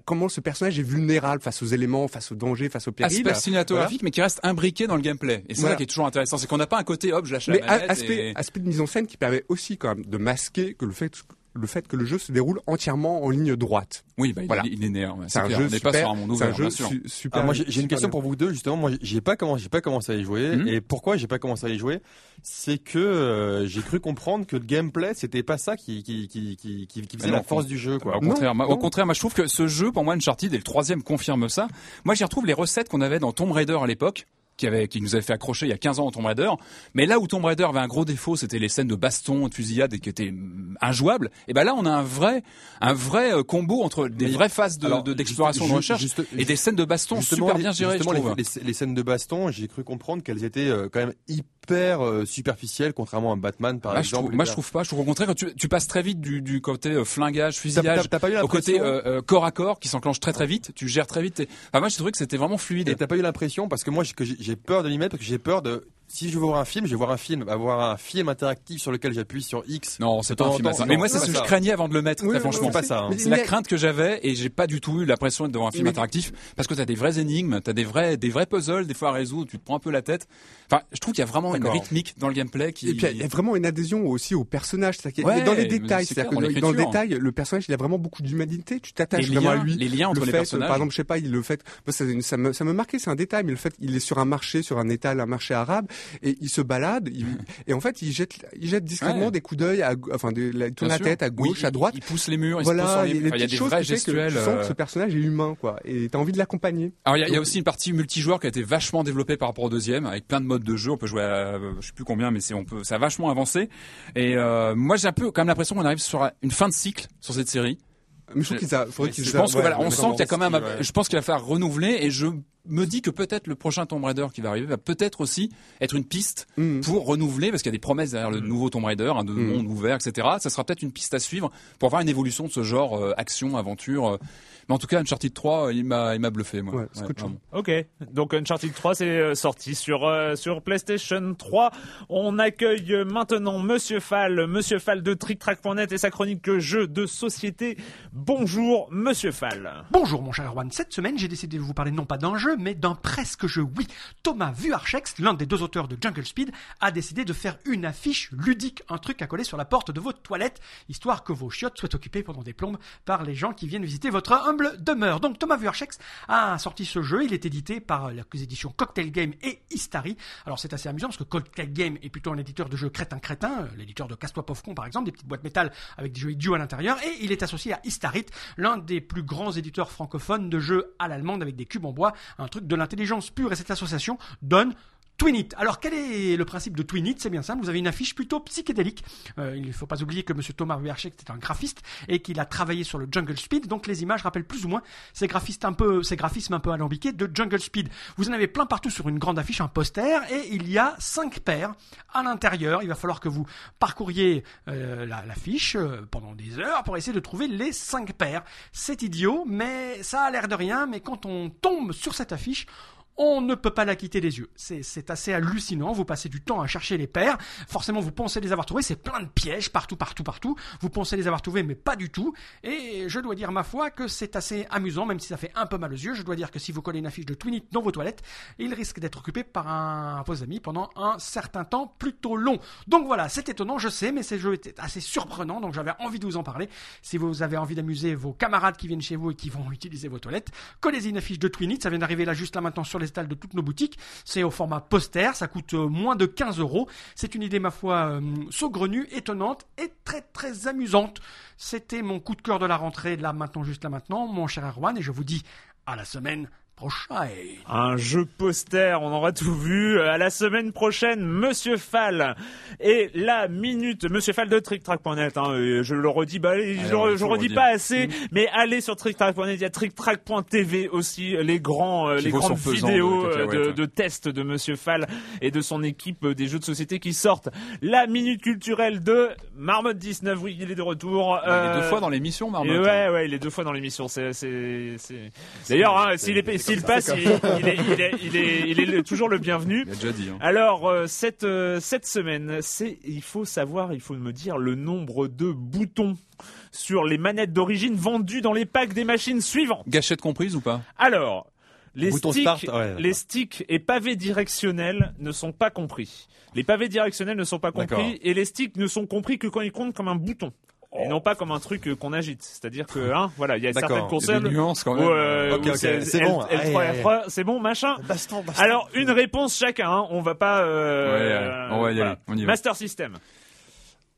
comment ce personnage est vulnérable face aux éléments, face aux dangers, face aux périls. Aspect cinématographique, mais qui reste imbriqué dans le gameplay. Et c'est Voilà. ça qui est toujours intéressant, c'est qu'on n'a pas un côté hop, je lâche Mais la manette. aspect, et- aspect de mise en scène qui permet aussi quand même de masquer que le fait le fait que le jeu se déroule entièrement en ligne droite. Oui, bah, il, Voilà. est, il est linéaire. ouais, C'est un jeu pas super- sur un monde c'est ouvert, un jeu su- super. Ah, moi, j'ai une question bien. pour vous deux justement. Moi, j'ai pas commencé, j'ai pas commencé à y jouer. Mhm. Et pourquoi j'ai pas commencé à y jouer? C'est que euh, j'ai cru comprendre que le gameplay, c'était pas ça qui qui qui qui, qui, qui faisait non, la force du jeu, quoi. Au contraire, moi, au contraire, moi je trouve que ce jeu, pour moi, Uncharted et le troisième confirme ça. Moi, j'y retrouve les recettes qu'on avait dans Tomb Raider à l'époque. Qui, avait, qui nous avait fait accrocher il y a 15 ans dans Tomb Raider. Mais là où Tomb Raider avait un gros défaut, c'était les scènes de baston, de fusillade et qui étaient mm, injouables. Et ben là, on a un vrai, un vrai euh, combo entre des Mais- vraies phases de- alors, de- d'exploration, de, juste- recherche juste- et des scènes de baston super bien gérées, justement, les- les scènes de baston, j'ai cru comprendre qu'elles étaient euh, quand même hyper euh, superficielles, contrairement à Batman, par je exemple. trouve, moi, je trouve pas. Je trouve au contraire que tu, tu passes très vite du, du côté euh, flingage, fusillage, pas eu au côté euh, euh, corps à corps qui s'enclenche très très vite. Tu gères très vite. Enfin, moi, j'ai trouvé que c'était vraiment fluide. Et t'as pas eu l'impression parce que moi j'ai- peur de l'y mettre parce que j'ai peur de si je veux voir un film, je vais voir un film, avoir un film interactif sur lequel j'appuie sur X. Non, c'est pas un film Mais moi, c'est ce que je craignais avant de le mettre, Oui, franchement. pas ça. hein. C'est la crainte que j'avais et j'ai pas du tout eu l'impression d'être devant un film Mais- interactif parce que t'as des vraies énigmes, t'as des vrais, des vrais puzzles, des fois à résoudre, tu te prends un peu la tête. Enfin, je trouve qu'il y a vraiment une rythmique dans le gameplay qui. Et puis il y a vraiment une adhésion aussi au personnage, Ouais, dans les détails, clair, que dans dans, le détail, le personnage il a vraiment beaucoup d'humanité, tu t'attaches vraiment à lui. les liens entre le les fait, personnages. Par exemple, je sais pas, il le fait, ça, ça me ça me marquait, c'est un détail, mais le fait il est sur un marché, sur un étal, un marché arabe, et il se balade, il- et en fait il jette il jette discrètement Ouais. des coups d'œil, enfin de, la, il tourne Bien la sûr. tête à gauche, à droite. Il pousse les murs, il se pose sur Voilà, les il y a murs. Enfin, il y a petites des choses vrais fait que gestuels. tu sens euh, que ce personnage est humain, quoi, et t'as envie de l'accompagner. Alors il y, a- y a aussi une partie multijoueur qui a été vachement développée par rapport au deuxième, avec plein de modes de jeu. On peut jouer, à, euh, je sais plus combien, mais c'est on peut, ça a vachement avancé. Et euh, moi j'ai un peu quand même l'impression qu'on arrive sur une fin de cycle sur cette série. Mais je trouve qu'ils a, faudrait qu'ils Je a- pense que ouais, voilà, on sent qu'il y a quand même, ouais. je pense qu'il va falloir renouveler et je me dis que peut-être le prochain Tomb Raider qui va arriver va peut-être aussi être une piste pour renouveler, parce qu'il y a des promesses derrière le nouveau Tomb Raider, un de monde ouvert, etc. Ça sera peut-être une piste à suivre pour avoir une évolution de ce genre euh, action, aventure. euh. Mais en tout cas, Uncharted 3, euh, il m'a, il m'a bluffé, moi. Ouais, c'est cool. vraiment. Ok, donc Uncharted 3 c'est sorti sur euh, sur PlayStation 3. On accueille maintenant Monsieur Fall, Monsieur Fall de TrickTrack.net et sa chronique jeux de société. Bonjour Monsieur Fall. Bonjour mon cher Erwan, cette semaine j'ai décidé de vous parler non pas d'un jeu mais d'un presque jeu, oui. Thomas Vuarchex, l'un des deux auteurs de Jungle Speed, a décidé de faire une affiche ludique, un truc à coller sur la porte de votre toilette, histoire que vos chiottes soient occupées pendant des plombes par les gens qui viennent visiter votre humble demeure. Donc Thomas Vuarchex a sorti ce jeu, il est édité par les éditions Cocktail Game et Istari. Alors c'est assez amusant parce que Cocktail Game est plutôt un éditeur de jeux crétin-crétin, l'éditeur de Casse-toi par exemple, des petites boîtes métal avec des jeux idiots à l'intérieur, et il est associé à Istarit, l'un des plus grands éditeurs francophones de jeux à l'allemande avec des cubes en bois, truc de l'intelligence pure, et cette association donne Twinit. Alors quel est le principe de Twinit? C'est bien simple, vous avez une affiche plutôt psychédélique. Euh, il ne faut pas oublier que M. Thomas Vuarchek est un graphiste et qu'il a travaillé sur le Jungle Speed, donc les images rappellent plus ou moins ces, graphistes un peu, ces graphismes un peu alambiqués de Jungle Speed. Vous en avez plein partout sur une grande affiche, un poster, et il y a cinq paires à l'intérieur. Il va falloir que vous parcouriez euh, la- l'affiche euh, pendant des heures pour essayer de trouver les cinq paires. C'est idiot, mais ça a l'air de rien, mais quand on tombe sur cette affiche, on ne peut pas la quitter des yeux. C'est assez hallucinant. Vous passez du temps à chercher les paires. Forcément, vous pensez les avoir trouvés. C'est plein de pièges partout, partout, partout. Vous pensez les avoir trouvés, mais pas du tout. Et je dois dire, ma foi, que c'est assez amusant, même si ça fait un peu mal aux yeux. Je dois dire que si vous collez une affiche de Twinit dans vos toilettes, il risque d'être occupé par un vos amis pendant un certain temps plutôt long. Donc voilà, c'est étonnant, je sais, mais ces jeux étaient assez surprenants, donc j'avais envie de vous en parler. Si vous avez envie d'amuser vos camarades qui viennent chez vous et qui vont utiliser vos toilettes, collez une affiche de Twinit. Ça vient d'arriver là juste là maintenant sur les de toutes nos boutiques. C'est au format poster, ça coûte euh, moins de 15 euros. C'est une idée, ma foi, euh, saugrenue, étonnante et très très amusante. C'était mon coup de cœur de la rentrée, là maintenant, juste là maintenant, mon cher Erwan, et je vous dis à la semaine prochaine. Un jeu poster, on aura tout vu. À la semaine prochaine, Monsieur Fall. Et la minute, Monsieur Fall de TrickTrack.net, hein, euh, je le redis, bah, je, je redis pas assez, mais allez sur TrickTrack.net, il y a TrickTrack.tv aussi, les grands, euh, les grandes vidéos de euh, de, de tests de Monsieur Fall et de son équipe euh, des jeux de société qui sortent. La minute culturelle de Marmotte 19, oui, il est de retour. Il est Euh, deux fois dans l'émission, Marmotte. Ouais, ouais, il est deux fois dans l'émission. C'est, c'est, c'est- D'ailleurs, hein, s'il est, s'il passe, il, il est, il est, il est, il est, il est le- toujours le bienvenu. Il a déjà dit. hein. Alors euh, cette euh, cette semaine, c'est il faut savoir, il faut me dire le nombre de boutons sur les manettes d'origine vendues dans les packs des machines suivantes. Gâchette comprise ou pas? Alors, les sticks, start, ouais. les sticks et pavés directionnels ne sont pas compris. Les pavés directionnels ne sont pas compris et les sticks ne sont compris que quand ils comptent comme un bouton. Et non pas comme un truc euh, qu'on agite. C'est-à-dire que, hein, voilà, il y a certaines Il y a des consoles. nuances quand même. euh, Ok, où ok, c'est bon. L3, Allez, allez. F3, c'est bon, machin. Baston, baston. Alors, une réponse chacun, hein. on va pas... Euh, Ouais, on va y aller, on y va. Master System.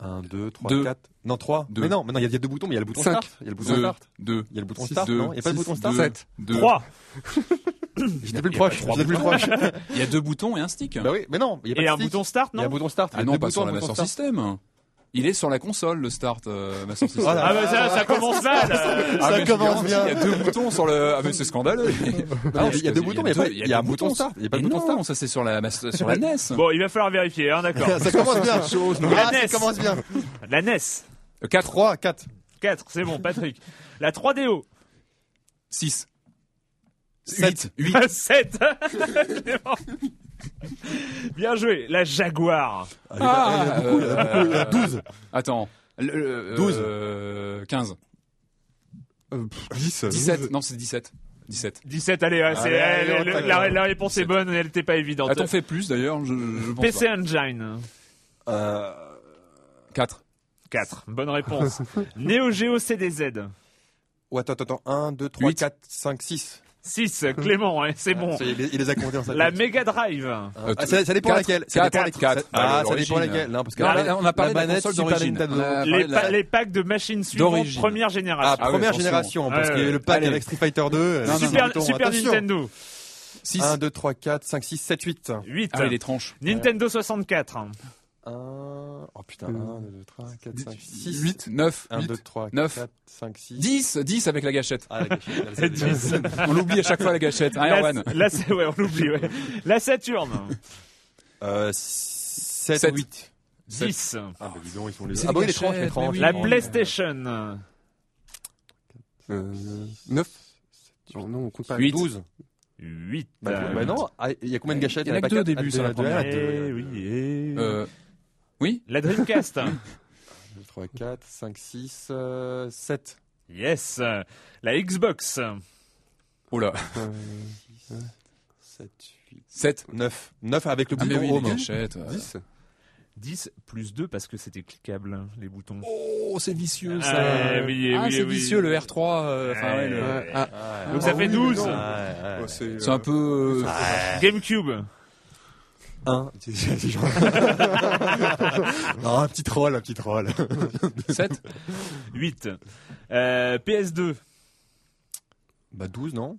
1, 2, 3, Deux. 4. Non, 3. Deux. Mais non, mais non, il y y a deux boutons, mais il y a le bouton Cinq. start. Il y a le bouton Deux, start. deux, Il y a le bouton six, start, deux, non Il y a pas le six, bouton start deux, Sept. deux. 3. J'étais plus proche. J'étais plus proche. Il y a deux boutons et un stick. Bah oui, mais non, il y a pas Et de un bouton start, Il y a non un bouton start. il y Ah a non, pas sur la Master start. Il est sur la console, le start euh, System. Voilà. Ah bah ça, ça commence mal. Ah, mais je commence garantis, bien. Il y a deux boutons sur le. Ah mais c'est scandaleux. Non, il y a deux boutons, mais il y a pas- il y a un bouton start. Il y a pas de Mais bouton non, start. ça c'est sur la sur la NES. Bon, il va falloir vérifier, hein, d'accord. Ça commence bien. La Ah, NES. ça commence bien. La NES. 4, 3, 4. 4, c'est bon, Patrick. La 3DO. 6, Sept. 8, 8. 7. Bien joué. La Jaguar. Il y en a beaucoup, il y en a beaucoup, il y en a 12. Attends. Le- le- 12. euh, 15. Euh, pff, 10. 17. Non, c'est 17. 17. 17, allez, ouais, c'est, Allez, elle- tacle. la, la réponse est bonne, elle n'était pas évidente. A-t-on fait plus d'ailleurs je, je pense PC Engine. Euh, 4. 4. Bonne réponse. Neo Geo CDZ. Ouais, attends, attends, 1, 2, 3, Huit. 4, 5, 6. 6. Clément, ouais, c'est bon. Il les, il les a comptés en ça. La Mega Drive. Ah, ça, ça dépend Quatre. laquelle. Ça Quatre. dépend laquelle. Quatre. Ah, Ah, ça dépend laquelle. Non, parce que Non, la- là, on a parlé la de la manette console Super d'origine. Nintendo. On a Les, de la- pa- les packs de machines suivantes, D'origine. première Ah, génération. Ah oui, première attention. génération, parce Ouais, qu'il y a eu le pack Allez. avec Street Fighter 2. Non, non, Super, Super. Nintendo. 6. 1, 2, 3, 4, 5, 6, 7, 8. 8. Ah oui, les tranches. Nintendo 64. 1, Oh putain, 1, 2, 3, 4, 5, 6, 8, 9, 1, 2, 3, 9, 4, 5, 6. 10, 10 avec la gâchette. Ah, la gâchette, elle, c'est- 10. On l'oublie à chaque fois la gâchette. Hein, La- Erwan c'est ouais, on l'oublie. Ouais. La Saturne. Euh, 7, Sept. 8. 10. Ah, bah dis donc, ils sont les. Ah, bon, les il est mais oui. La PlayStation. Euh, 9. Non, non, on compte pas. Huit. 12. 8. Bah, bah non, ah, il y a combien de gâchettes? Il y en a deux au début sur la première. oui, et... Euh, oui La Dreamcast. 2, 3, 4, 5, 6, 7. yes. La Xbox. Oh là. 7, 8. 7. 9. 9 avec le Ah, bouton oui, home. ouais. 10. 10 plus 2 parce que c'était cliquable, hein, les boutons. Oh, c'est vicieux ça. Ah, oui, ah, oui, c'est oui. vicieux le R3. euh, ouais, le-. Ah, Donc Ah ça fait oui, 12. mais non. Ouais, ouais. Ouais, c'est un peu. euh, GameCube. 1. non, un petit troll, un petit troll. 7 8. Euh, PS2. Bah 12, non?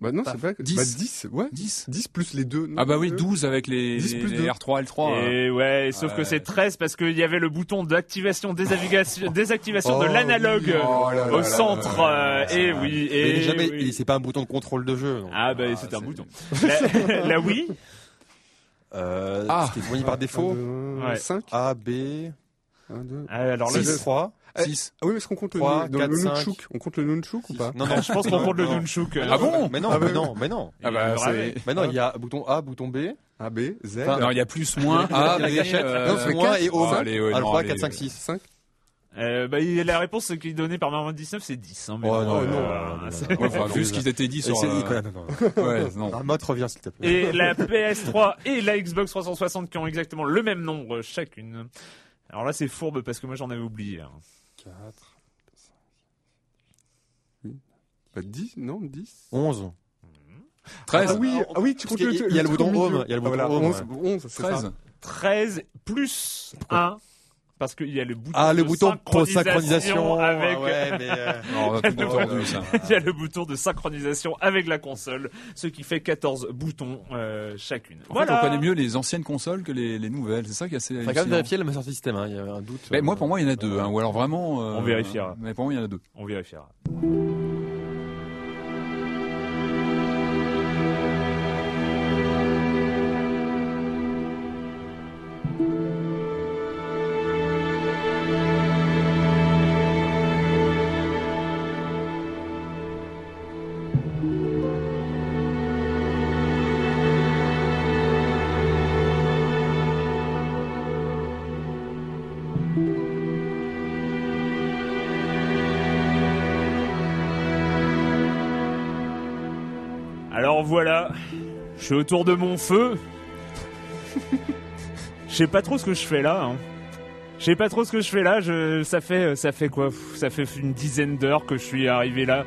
Bah non, c'est pas. 10. Bah 10, ouais. 10 10 plus les deux. non, Ah bah oui, euh, 12 avec les, 10 plus les deux. R3, L3. hein. Et ouais, sauf que Ouais. c'est 13 parce qu'il y avait le bouton d'activation, désactivation, désactivation de Oh, l'analogue oui. Oh là là au là centre. là là. euh, et oui, et est jamais, oui. c'est pas un bouton de contrôle de jeu. donc. Ah bah Ah, c'est un bouton. La, la Wii. Euh, Ah. C'était fourni par défaut. Ouais. 5. A, B, 1, 2. Ah, Alors là, 6, 3. 6. Ah oui, mais est-ce qu'on compte le, Trois, dans quatre, le cinq. nunchuk? On compte le nunchuk ou pas? Non, non, je pense qu'on compte le nunchuk. Ah bon? Mais non, Ah bah mais non, mais non. Ah bah c'est. Mais non, il y a bouton A, bouton B, A, B, Z. Enfin, Non, il y a plus, moins, A, la B, gâchette. euh, Non, c'est moins et home. Ah, allez, ouais, non, Alpha, allez, 4, 5, ouais. 6. 5. Euh, bah, il- la réponse qui est donnée par Marvin 19, c'est 10. Hein, mais Oh, non, euh, non, euh, non, c'est- Ouais, enfin, vu ce qu'ils étaient dit sur. c'est euh, non, non, non. Ouais, non. Marmotte, reviens s'il te plaît. Et la PS3 et la Xbox 360 qui ont exactement le même nombre chacune. Alors là, c'est fourbe parce que moi j'en avais oublié. hein. 4. Bah 10, non, 10. 11. 13. Ah oui, ah oui, tu comptes il y a le bouton home, il y a le Ah, bouton voilà, home, 11, ouais. 11 c'est ça. 13. 13 plus 1 parce qu'il y a le bouton Ah, le de bouton synchronisation synchronisation. avec Ah ouais, mais euh, Non, ça. il y a le bouton de synchronisation avec la console, ce qui fait 14 boutons euh, chacune. En voilà. fait, on connaît mieux les anciennes consoles que les, les nouvelles. C'est ça qui est assez. Quand même vérifier la sortie système, hein. Il y avait un doute. Mais euh, moi, pour moi, il y en a deux. Hein, ou alors vraiment. euh, On vérifiera. Mais pour moi, il y en a deux. On vérifiera. Voilà, je suis autour de mon feu. Je sais pas trop ce que je fais là. Hein. Je sais pas trop ce que je fais là. Je, ça fait, ça fait quoi? Ça fait une dizaine d'heures que je suis arrivé là,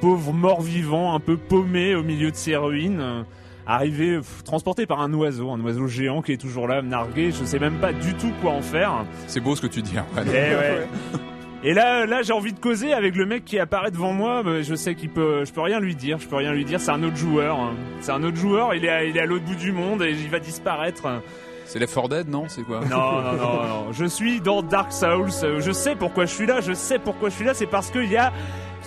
pauvre mort-vivant, un peu paumé au milieu de ces ruines. Arrivé, pff, transporté par un oiseau, un oiseau géant qui est toujours là, nargué. Je sais même pas du tout quoi en faire. C'est beau ce que tu dis. Hein. Eh ouais. Et là, là, j'ai envie de causer avec le mec qui apparaît devant moi. je sais qu'il peut, je peux rien lui dire. Je peux rien lui dire. C'est un autre joueur. hein. C'est un autre joueur. Il est, à, il est à l'autre bout du monde et il va disparaître. C'est Left 4 Dead, non? C'est quoi? Non, non, non, non. Je suis dans Dark Souls. Je sais pourquoi je suis là. Je sais pourquoi je suis là. C'est parce qu'il y a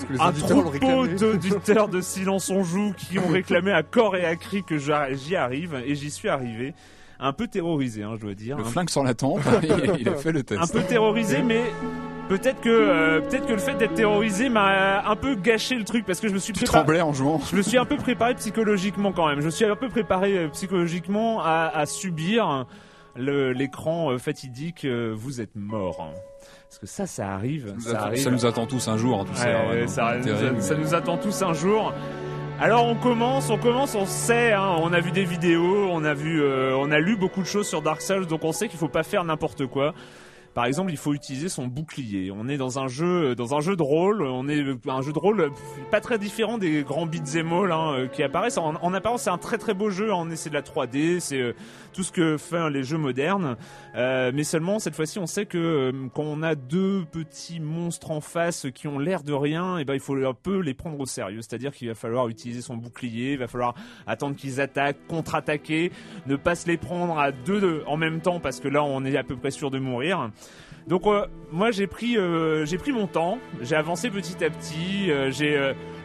les un troupeau d'auditeurs de Silence on joue qui ont réclamé à corps et à cri que j'y arrive et j'y suis arrivé. Un peu terrorisé, hein, je dois dire. Le flingue sur la tempe, il a fait le test. un peu terrorisé, mais peut-être que euh, peut-être que le fait d'être terrorisé m'a un peu gâché le truc parce que je me suis préparé. en jouant. Je me suis un peu préparé psychologiquement quand même. Je suis un peu préparé euh, psychologiquement à, à subir l'écran euh, fatidique. euh, vous êtes mort. hein. Parce que ça, ça arrive. Ça, Ça, arrive. nous attend tous un jour, hein, sais. Ouais, non, ça, terrible, ça mais- nous attend tous un jour. Alors on commence, on commence, on sait, hein, on a vu des vidéos, on a vu, euh, on a lu beaucoup de choses sur Dark Souls, donc on sait qu'il faut pas faire n'importe quoi. Par exemple, il faut utiliser son bouclier. On est dans un jeu, dans un jeu de rôle. On est un jeu de rôle pas très différent des grands beat'em all hein, euh, qui apparaissent. En, en apparence, c'est un très très beau jeu. On essaie de la 3D, c'est euh, tout ce que font les jeux modernes. Euh, mais seulement cette fois-ci, on sait que euh, quand on a deux petits monstres en face qui ont l'air de rien, et ben il faut un peu les prendre au sérieux. C'est-à-dire qu'il va falloir utiliser son bouclier, il va falloir attendre qu'ils attaquent, contre-attaquer, ne pas se les prendre à deux de- en même temps parce que là on est à peu près sûr de mourir. Donc euh, moi j'ai pris euh, j'ai pris mon temps, j'ai avancé petit à petit, euh, j'ai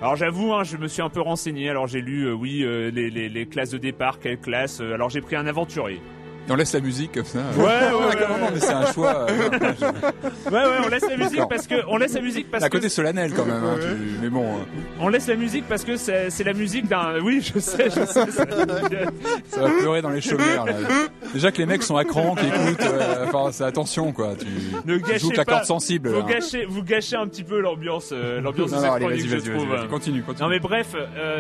alors j'avoue hein, je me suis un peu renseigné, alors j'ai lu oui les, les, les classes de départ, quelle classe, alors j'ai pris un aventurier. On laisse la musique comme ça. Ouais, ouais, ouais, mais c'est un choix. euh, Ouais ouais, on laisse la musique parce que on laisse la musique parce à que côté solennel quand même. hein, tu- Mais bon, euh, on laisse la musique parce que c'est la musique d'un oui, je sais, je sais. ça va pleurer dans les chaumières. Là. Déjà que les mecs sont à cran, qui écoutent. euh, Enfin, c'est attention quoi. Tu, Ne tu joues pas. corde sensible. Vous là. gâchez, vous gâchez un petit peu l'ambiance, euh, l'ambiance de cette allez, chronique, je trouve. continue, continue. Non mais bref,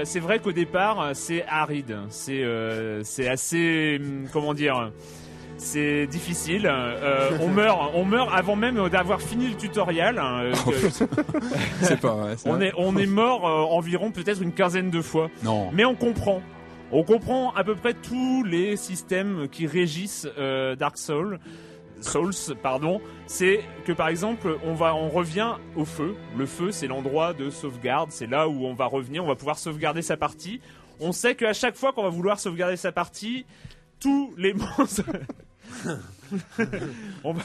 c'est vrai qu'au départ, c'est aride, c'est c'est assez, hum, comment dire, c'est difficile. Euh, on meurt, on meurt avant même d'avoir fini le tutoriel. hein, euh, que- C'est pas vrai. c'est on vrai. est on est mort euh, environ peut-être une quinzaine de fois. Non. Mais on comprend. On comprend à peu près tous les systèmes qui régissent Dark Souls. Souls, pardon, c'est que par exemple, on va, on revient au feu. Le feu, c'est l'endroit de sauvegarde. C'est là où on va revenir. On va pouvoir sauvegarder sa partie. On sait qu'à chaque fois qu'on va vouloir sauvegarder sa partie, tous les monstres, On va-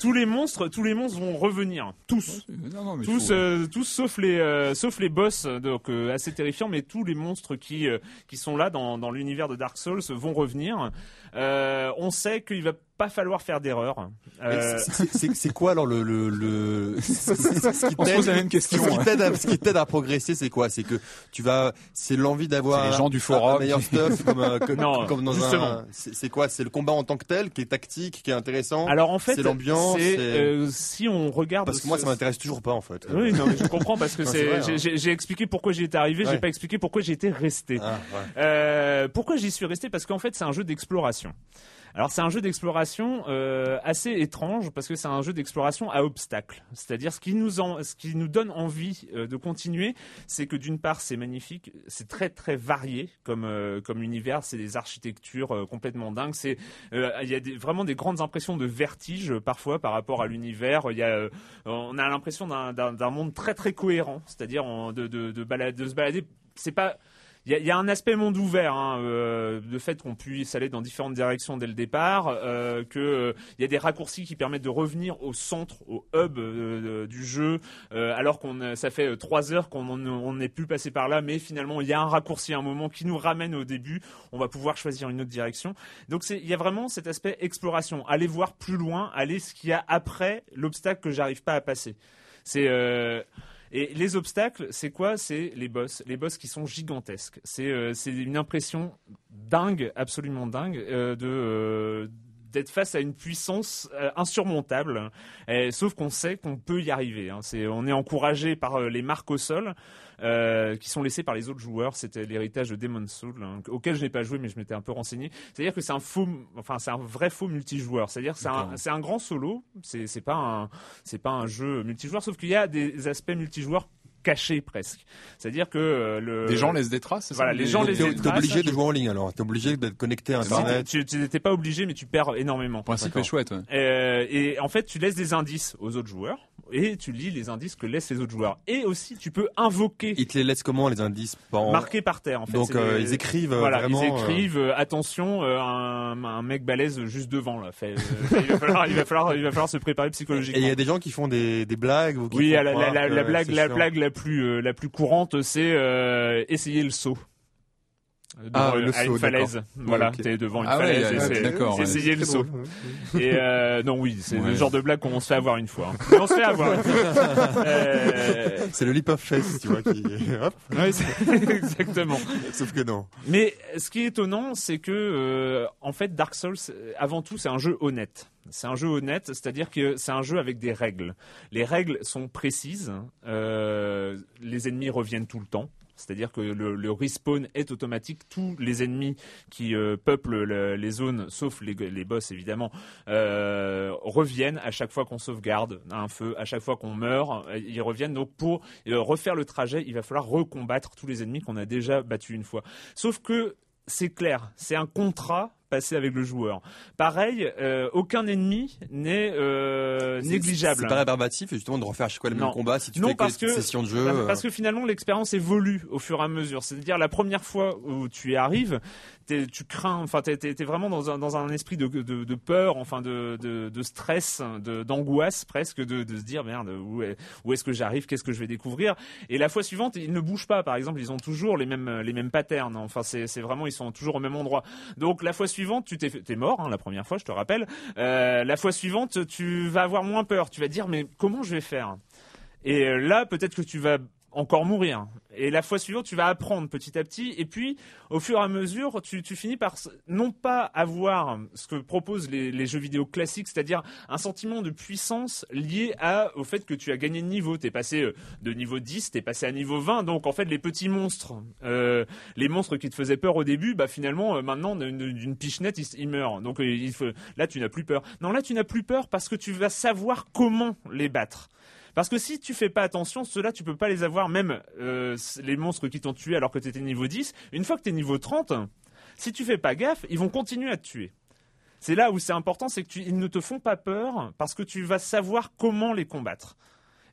tous les monstres, tous les monstres vont revenir, tous, Non, non, mais tous, faut- euh, tous sauf les, euh, sauf les boss, donc euh, assez terrifiants, mais tous les monstres qui, euh, qui sont là dans, dans l'univers de Dark Souls vont revenir. Euh, on sait qu'il va pas falloir faire d'erreur. Euh, c'est- quoi alors le le, le... ce qui On se pose la même question, Ce qui ouais. t'aide à, ce qui t'aide à progresser, c'est quoi? C'est que tu vas, c'est l'envie d'avoir les gens du forum un meilleur stuff comme, euh, que- Non, comme dans justement. un. C'est quoi? C'est le combat en tant que tel qui est tactique, qui est intéressant? alors en fait, c'est l'ambiance. euh, si on regarde, Parce que moi, ça m'intéresse toujours pas en fait. Oui, non, mais je comprends parce que j'ai- hein. J'ai j'ai expliqué pourquoi j'y étais arrivé, j'ai Ouais. pas expliqué pourquoi j'y étais resté. Ah, ouais. Euh, pourquoi j'y suis resté? Parce qu'en fait, c'est un jeu d'exploration. Alors, c'est un jeu d'exploration euh, assez étrange parce que c'est un jeu d'exploration à obstacles. C'est-à-dire, ce qui nous ce qui nous donne envie euh, de continuer, c'est que d'une part, c'est magnifique, c'est très très varié comme euh, comme univers, c'est des architectures complètement dingues. C'est il y a vraiment des grandes impressions de vertige parfois par rapport à l'univers. Il y a, on a l'impression d'un- monde très très cohérent, c'est-à-dire de, de, de, balade- de se balader. C'est pas il y, y a un aspect monde ouvert, hein, euh, le fait qu'on puisse aller dans différentes directions dès le départ, euh, que euh, y a des raccourcis qui permettent de revenir au centre, au hub euh, du jeu, euh, alors qu'on euh, ça fait trois heures qu'on on- on n'est plus passé par là, mais finalement il y a un raccourci un moment qui nous ramène au début. On va pouvoir choisir une autre direction. Donc il y a vraiment cet aspect exploration, aller voir plus loin, aller ce qu'il y a après l'obstacle que j'arrive pas à passer. C'est et les obstacles, c'est quoi? C'est les boss. Les boss qui sont gigantesques. C'est euh, une impression dingue, absolument dingue, euh, de d'être face à une puissance euh, insurmontable. Et- sauf qu'on sait qu'on peut y arriver. hein. On est encouragé par euh, les marques au sol. euh, qui sont laissées par les autres joueurs, c'était l'héritage de Demon's Soul, hein, auquel je n'ai pas joué, mais je m'étais un peu renseigné. C'est-à-dire que c'est un faux, enfin c'est un vrai faux multijoueur. C'est-à-dire que c'est un, c'est un grand solo. C'est c'est pas un, c'est pas un jeu multijoueur, sauf qu'il y a des aspects multijoueurs cachés presque. C'est-à-dire que euh, le Des gens laissent des traces, Voilà, les gens laissent des t'es obligé traces. de jouer en ligne alors. T'es obligé d'être connecté à Internet. tu n'étais pas obligé, mais tu perds énormément. Le principe est chouette. ouais. Euh, et en fait, tu laisses des indices aux autres joueurs et tu lis les indices que laissent les autres joueurs. Et aussi, tu peux invoquer, Ils te les laissent comment les indices en- marquer par terre. En fait, Donc euh, des- ils écrivent Voilà, vraiment. ils écrivent euh, attention, un, un mec balèze juste devant là. Fait, il va falloir, il va falloir, il va falloir se préparer Et psychologiquement. il y a des gens qui font des, des blagues ou qui Oui, la, la, croire la, que la blague, la blague la euh, la plus courante, c'est euh, essayer le saut. Euh, Ah, le à saut, une falaise. Voilà, t'es devant une Ah falaise ouais, et ouais, c'est- ouais. essayer le saut. Et euh, non, oui, c'est Ouais. le genre de blague qu'on se fait avoir une fois. hein. On se fait avoir. Euh, C'est le leap of faith, tu vois, qui. Hop. exactement. Sauf que non. Mais ce qui est étonnant, c'est que euh, en fait, Dark Souls, euh, avant tout, c'est un jeu honnête. C'est un jeu honnête, c'est-à-dire que c'est un jeu avec des règles. Les règles sont précises. euh, les ennemis reviennent tout le temps. C'est-à-dire que le, respawn est automatique. Tous les ennemis qui euh, peuplent le- les zones, sauf les, boss évidemment, euh, reviennent à chaque fois qu'on sauvegarde un feu, à chaque fois qu'on meurt, euh, ils reviennent. Donc pour refaire le trajet, il va falloir recombattre tous les ennemis qu'on a déjà battus une fois. Sauf que c'est clair, c'est un contrat avec le joueur. Pareil, euh, aucun ennemi n'est euh, négligeable. C'est pas rébarbatif justement de refaire à chaque fois le même combat si tu non, fais parce que, sessions de jeu. parce- euh. Parce que finalement, l'expérience évolue au fur et à mesure. C'est-à-dire, la première fois où tu y arrives, tu crains, enfin, t'es, t'es- t'es vraiment dans un, dans un esprit de, de, de peur, enfin, de, de, de stress, de, d'angoisse presque, de, de se dire, merde, où, est, où est-ce que j'arrive, qu'est-ce que je vais découvrir? Et la fois suivante, ils ne bougent pas, par exemple, ils ont toujours les mêmes, les mêmes patterns. Enfin, c'est, c'est vraiment, ils sont toujours au même endroit. Donc, la fois suivante, tu t'es, mort, hein, la première fois, je te rappelle. Euh, la fois suivante, tu vas avoir moins peur. Tu vas dire, mais comment je vais faire? Et euh, là, peut-être que tu vas encore mourir. Et la fois suivante, tu vas apprendre petit à petit. Et puis, au fur et à mesure, tu, finis par non pas avoir ce que proposent les, jeux vidéo classiques, c'est-à-dire un sentiment de puissance lié au fait que tu as gagné de niveau. T'es passé euh, de niveau 10, t'es passé à niveau 20. Donc, en fait, les petits monstres, euh, les monstres qui te faisaient peur au début, bah finalement, euh, maintenant, d'une pichenette, ils, meurent. Donc, là, tu n'as plus peur. Non, là, tu n'as plus peur parce que tu vas savoir comment les battre. Parce que si tu fais pas attention, ceux-là, tu peux pas les avoir, même euh, les monstres qui t'ont tué alors que tu étais niveau 10. Une fois que tu es niveau 30, si tu fais pas gaffe, ils vont continuer à te tuer. C'est là où c'est important, c'est que tu, ils ne te font pas peur parce que tu vas savoir comment les combattre.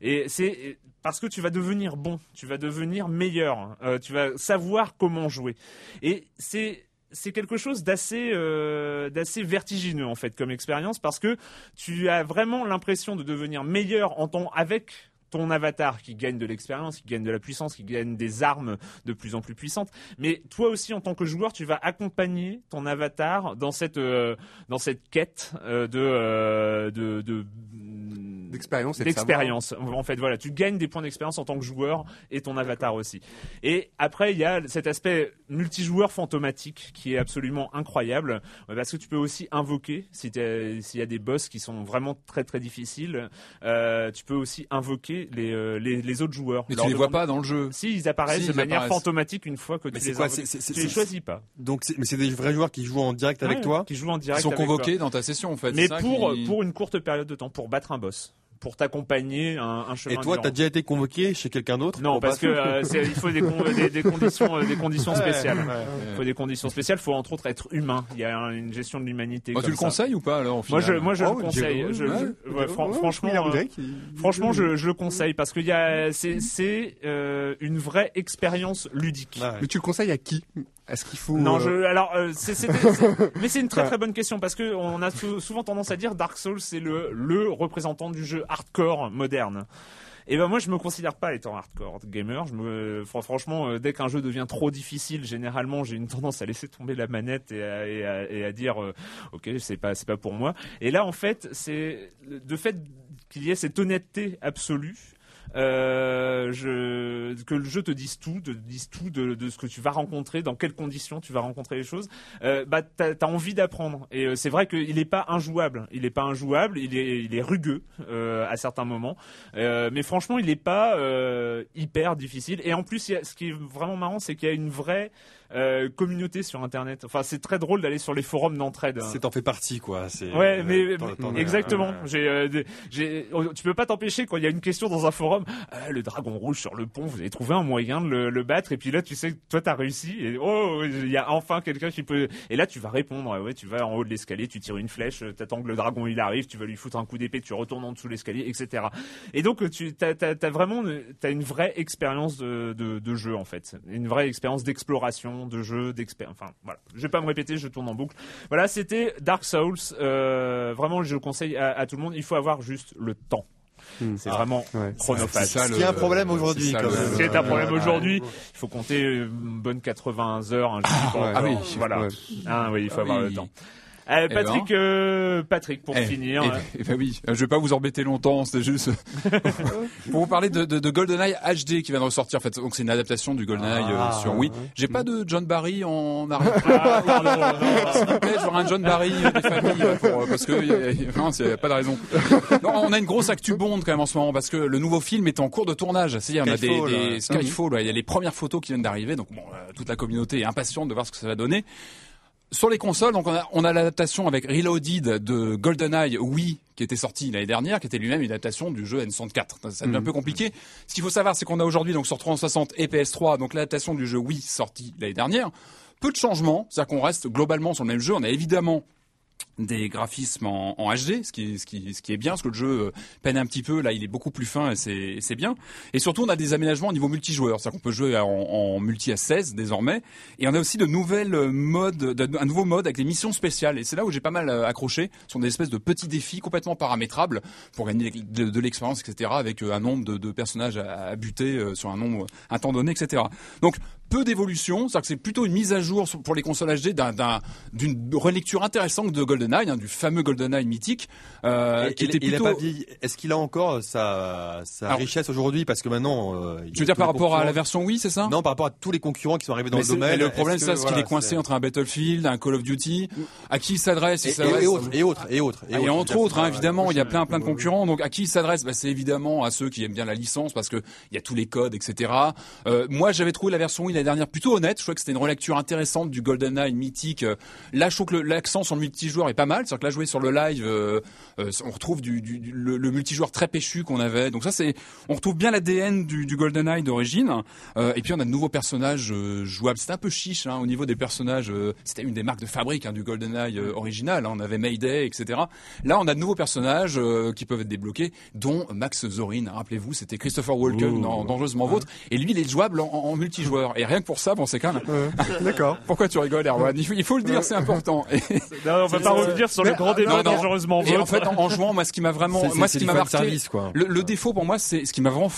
Et c'est parce que tu vas devenir bon, tu vas devenir meilleur, euh, tu vas savoir comment jouer. Et c'est c'est quelque chose d'assez euh, d'assez vertigineux en fait comme expérience parce que tu as vraiment l'impression de devenir meilleur en ton avec ton avatar qui gagne de l'expérience, qui gagne de la puissance, qui gagne des armes de plus en plus puissantes. Mais toi aussi, en tant que joueur, tu vas accompagner ton avatar dans cette euh, dans cette quête euh, de D'expérience et de d'expérience. En fait, voilà, tu gagnes des points d'expérience en tant que joueur et ton avatar aussi. Et après, il y a cet aspect multijoueur fantomatique qui est absolument incroyable euh, parce que tu peux aussi invoquer si s'il y a des boss qui sont vraiment très très difficiles. euh, tu peux aussi invoquer les, euh, les, les autres joueurs. Mais tu les vois pas dans le jeu. Si, ils apparaissent Si, de ils manière apparaissent. fantomatique une fois que Mais tu les quoi invoques. Tu les choisis pas. Donc, mais c'est des vrais joueurs qui jouent en direct avec Ouais, toi. Qui jouent en direct. Ils sont avec convoqués toi. dans ta session en fait. Mais pour, qui- pour une courte période de temps, pour battre un boss. Pour t'accompagner un, un chemin Et toi, t'as déjà été convoqué chez quelqu'un d'autre Non, parce que euh, il faut des, con- des, des conditions, euh, des conditions Ouais, spéciales. ouais, Il faut des conditions spéciales. Il faut entre autres être humain. Il y a un- une gestion de l'humanité. Bah, tu le ça. conseilles ou pas alors Moi, je, moi, je Oh, le conseille. Diego, Je- ouais, je- ouais, Diego, fran- ouais, franchement, euh, Drake, il- franchement, je, je le conseille parce qu'il y a, c'est, c'est euh, une vraie expérience ludique. Mais tu le conseilles à qui? Est-ce qu'il faut Non, euh, je, alors, euh, c'est, c'est- c'est- mais c'est une très très bonne question parce que on a sou- souvent tendance à dire Dark Souls c'est le le représentant du jeu hardcore moderne. Et ben moi je me considère pas étant hardcore gamer. Je me, fran- franchement, euh, dès qu'un jeu devient trop difficile, généralement j'ai une tendance à laisser tomber la manette et à, et à- et à dire euh, ok c'est pas c'est pas pour moi. Et là en fait c'est de fait qu'il y ait cette honnêteté absolue. Euh, je, que le jeu te dise tout, te dise tout de, de ce que tu vas rencontrer, dans quelles conditions tu vas rencontrer les choses. Euh, bah, t'as as envie d'apprendre. Et euh, c'est vrai qu'il n'est pas injouable. Il n'est pas injouable. Il est, il est rugueux euh, à certains moments. Euh, mais franchement, il n'est pas hyper difficile. Et en plus, a- ce qui est vraiment marrant, c'est qu'il y a une vraie euh, communauté sur Internet. Enfin, c'est très drôle d'aller sur les forums d'entraide. C'est t'en fais partie, quoi. Ouais, euh, mais exactement. ouais. J'ai, euh, j'ai, oh, tu peux pas t'empêcher quand il y a une question dans un forum. Ah, le dragon rouge sur le pont, vous avez trouvé un moyen de le, le battre? Et puis là, tu sais que toi t'as réussi. Et oh, il y a enfin quelqu'un qui peut. Et là, tu vas répondre. Ouais, tu vas en haut de l'escalier, tu tires une flèche, euh, t'attends que le dragon il arrive, tu vas lui foutre un coup d'épée, tu retournes en dessous de l'escalier, etc. Et donc, tu t'as, t'as, t'as vraiment, t'as une vraie expérience de, de, de jeu en fait, une vraie expérience d'exploration, de jeu, d'expérience. Enfin, voilà. Je vais pas me répéter, je tourne en boucle. Voilà, c'était Dark Souls. Euh, vraiment, je le conseille à, à tout le monde. Il faut avoir juste le temps. C'est Ah, vraiment ouais. chronophage. C'est Ce qui est un problème aujourd'hui, c'est. Ce qui est un problème Ouais, aujourd'hui, il faut compter une bonne 80 heures. hein, Ouais. Ah oui, voilà. ouais. Ah oui, il faut Ah avoir oui. le temps. Euh, Eh Patrick, ben. euh, Patrick, pour Eh, finir. eh, euh, eh ben oui, je vais pas vous embêter longtemps, c'était juste pour vous parler de, de, de GoldenEye HD qui vient de ressortir. En fait, donc c'est une adaptation du GoldenEye euh, Ah. sur Wii. J'ai pas de John Barry en arrière. S'il vous plaît, j'aurai un John Barry euh, des familles euh, pour, euh, parce que y a- y a- non, c'est pas de raison. Non, on a une grosse actu bond quand même en ce moment parce que le nouveau film est en cours de tournage. C'est-à-dire, on a des, Skyfall, des. Skyfall, ouais, il y a les premières photos qui viennent d'arriver. Donc bon, euh, toute la communauté est impatiente de voir ce que ça va donner. Sur les consoles, donc on a, on a l'adaptation avec Reloaded de GoldenEye Wii qui était sorti l'année dernière, qui était lui-même une adaptation du jeu N64. Ça devient un peu compliqué. Ce qu'il faut savoir, c'est qu'on a aujourd'hui donc sur 360 et PS3, donc l'adaptation du jeu Wii sorti l'année dernière. Peu de changements, c'est-à-dire qu'on reste globalement sur le même jeu. On a évidemment des graphismes en, HD, ce qui, est, bien, parce que le jeu euh, peine un petit peu, là il est beaucoup plus fin et c'est bien. Et surtout on a des aménagements au niveau multijoueur, c'est-à-dire qu'on peut jouer en, multi à 16 désormais, et on a aussi de nouvelles euh, modes, de- un nouveau mode avec des missions spéciales, et c'est là où j'ai pas mal euh, accroché, ce sont des espèces de petits défis complètement paramétrables pour gagner de, l'expérience, etc., avec un nombre de, personnages à, à buter sur un nombre, un temps donné, etc. Donc peu d'évolution, c'est-à-dire que c'est plutôt une mise à jour pour les consoles HD d'un- d'un- d'une relecture intéressante de GoldenEye, hein, du fameux GoldenEye mythique, euh, Et- qui il, était il a plutôt... Est-ce qu'il a encore sa, sa Alors- richesse aujourd'hui? Parce que maintenant. euh, Tu veux dire par rapport à la version Wii, c'est ça? Non, par rapport à tous les concurrents qui sont arrivés dans Mais le domaine. mais le problème, est-ce c'est c'est qu'il voilà, est coincé c'est- entre un Battlefield, un Call of Duty. À qui il s'adresse? Il Et, et- s'adresse- et autres, et autres, et autres. Et, entre autres, hein, évidemment, il y a plein plein de concurrents. Donc à qui il s'adresse? Bah, C'est évidemment à ceux qui aiment bien la licence parce que il y a tous les codes, etc. Euh, moi, j'avais trouvé la version Wii l'année dernière plutôt honnête. Je trouvais que c'était une relecture intéressante du GoldenEye mythique. Euh, Là, je trouve que l'accent sur le multijoueur est pas mal. C'est-à-dire que là, jouer sur le live, euh, euh, on retrouve du, du- du- le, le multijoueur très péchu qu'on avait. Donc ça, c'est, on retrouve bien l'ADN du, du GoldenEye d'origine. Euh, et puis on a de nouveaux personnages jouables. C'était un peu chiche hein, au niveau des personnages. c'était une des marques de fabrique hein, du GoldenEye original. hein. On avait Mayday, etc. Là, on a de nouveaux personnages qui peuvent être débloqués, dont Max Zorin. Rappelez-vous, c'était Christopher Walken dans Dangereusement Vôtre. Et lui, il est jouable en, en multijoueur. Et rien que pour ça, bon, c'est quand même. D'accord. Pourquoi tu rigoles, Erwan il faut, il faut le dire, c'est important. Et- Non, on va pas revenir sur le grand débat non, non. dangereusement Et en fait, en, en jouant, moi, ce qui m'a vraiment, moi, ce qui m'a marqué, service, quoi. le, le défaut pour moi, c'est ce qui m'a vraiment,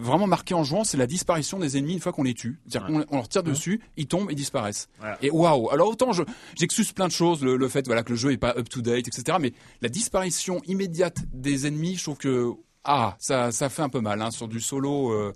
vraiment marqué en jouant, c'est la disparition des ennemis une fois qu'on les tue. C'est-à-dire qu'on on leur tire dessus, ils tombent, ils disparaissent. Et waouh. Alors autant je, j'excuse plein de choses, le, le fait, voilà, que le jeu est pas up to date, etc. Mais la disparition immédiate des ennemis, je trouve que ah, ça, ça fait un peu mal, hein, sur du solo. euh,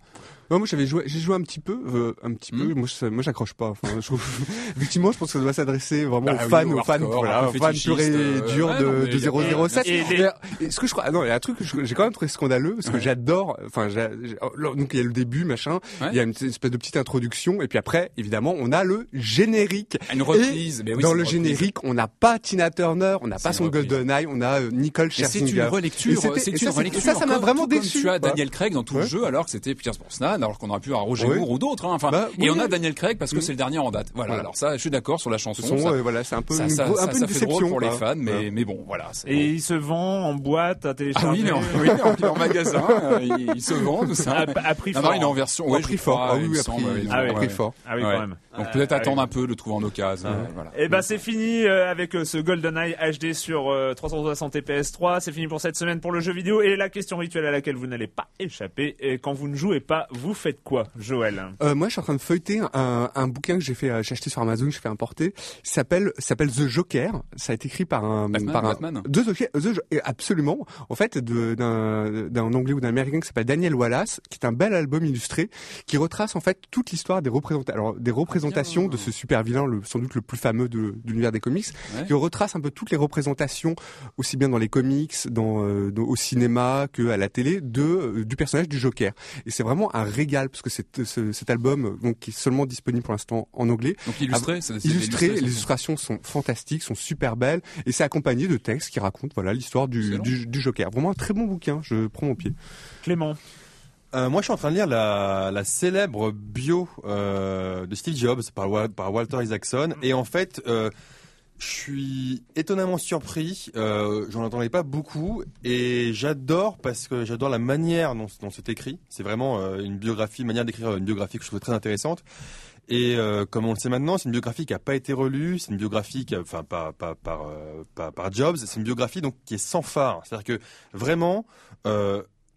Non, moi j'avais joué, j'ai joué un petit peu, euh, un petit peu. Moi, je- moi, j'accroche pas. Enfin, je trouve- effectivement, je pense que ça doit s'adresser vraiment Bah aux oui, fans, aux aux fans, voilà, fans purs et euh, ouais, de, de y a pas- 007. Et les- Et, et ce que je crois, ah non, il y a un truc que j'ai quand même trouvé scandaleux parce que j'adore. Enfin, j'ai- j'ai- oh, donc il y a le début, machin. Ouais. Il y a une espèce de petite introduction et puis après, évidemment, on a le générique. Une reprise, Et mais oui, dans le reprise. générique, on n'a pas Tina Turner, on n'a pas son reprise. GoldenEye, on a euh, Nicole Mais c'est Scherzinger. une relecture, c'est une relecture. ça, ça m'a vraiment déçu. Tu as. Daniel Craig dans tout le Ouais. jeu, alors que c'était Pierce Brosnan, alors qu'on aurait pu avoir Roger Ouais. Moore ou d'autres. hein. Enfin, Bah, et oui. on a Daniel Craig parce que Mm. c'est le dernier en date. Voilà. Voilà. Alors ça, je suis d'accord sur la chanson. Ce sont, ça, euh, voilà, c'est un peu ça, une, ça, un ça, peu ça une fait drôle déception pour les fans, mais, Ouais. mais bon, voilà. Et il se vend en boîte à Ah télécharger. oui, il est en, oui, en- magasin, euh, il, il se vend tout ça. À- à prix non, fort. non, il est en version. Ou ouais, à prix fort. Ah oui, oui, à prix- ah oui, à fort. Ah oui, Ouais. quand même. Donc Ah, peut-être ah attendre oui. un peu, le trouver en occasion. voilà. Et ben c'est fini euh, avec ce GoldenEye HD sur euh, 360 et PS3. C'est fini pour cette semaine pour le jeu vidéo et la question rituelle à laquelle vous n'allez pas échapper. Et quand vous ne jouez pas, vous faites quoi, Joël? Euh, moi, je suis en train de feuilleter un, un bouquin que j'ai fait, euh, j'ai acheté sur Amazon, je fais importer. S'appelle, s'appelle The Joker. Ça a été écrit par un, Batman, par un, Batman. The Joker, The absolument. En fait, de- d'un, d'un anglais ou d'un américain qui s'appelle Daniel Wallace, qui est un bel album illustré, qui retrace en fait toute l'histoire des représentations, alors des représentations de ce super vilain, le, sans doute le plus fameux de, de l'univers des comics, Ouais. qui retrace un peu toutes les représentations, aussi bien dans les comics, dans, euh, dans- au cinéma que à la télé, de du personnage du Joker. Et c'est vraiment un régal parce que c'est, ce- cet album, donc qui est seulement disponible pour l'instant en anglais, Donc illustré, c'est- c'est illustré, illustré, les illustrations sont fantastiques, sont super belles, et c'est accompagné de textes qui racontent voilà l'histoire du, Excellent. du, du Joker. Vraiment un très bon bouquin, je prends mon pied. Clément. Euh, moi, je suis en train de lire la, la célèbre bio euh, de Steve Jobs par, Wa- par Walter Isaacson. Et en fait, euh, je suis étonnamment surpris. Euh, J'en entendais pas beaucoup. Et j'adore parce que j'adore la manière dont, dont c'est écrit. C'est vraiment euh, une biographie, manière d'écrire une biographie que je trouve très intéressante. Et euh, comme on le sait maintenant, c'est une biographie qui a pas été relue, c'est une biographie qui, a- enfin, pas, pas, par, euh, pas- par Jobs, c'est une biographie donc qui est sans phare. C'est-à-dire que vraiment,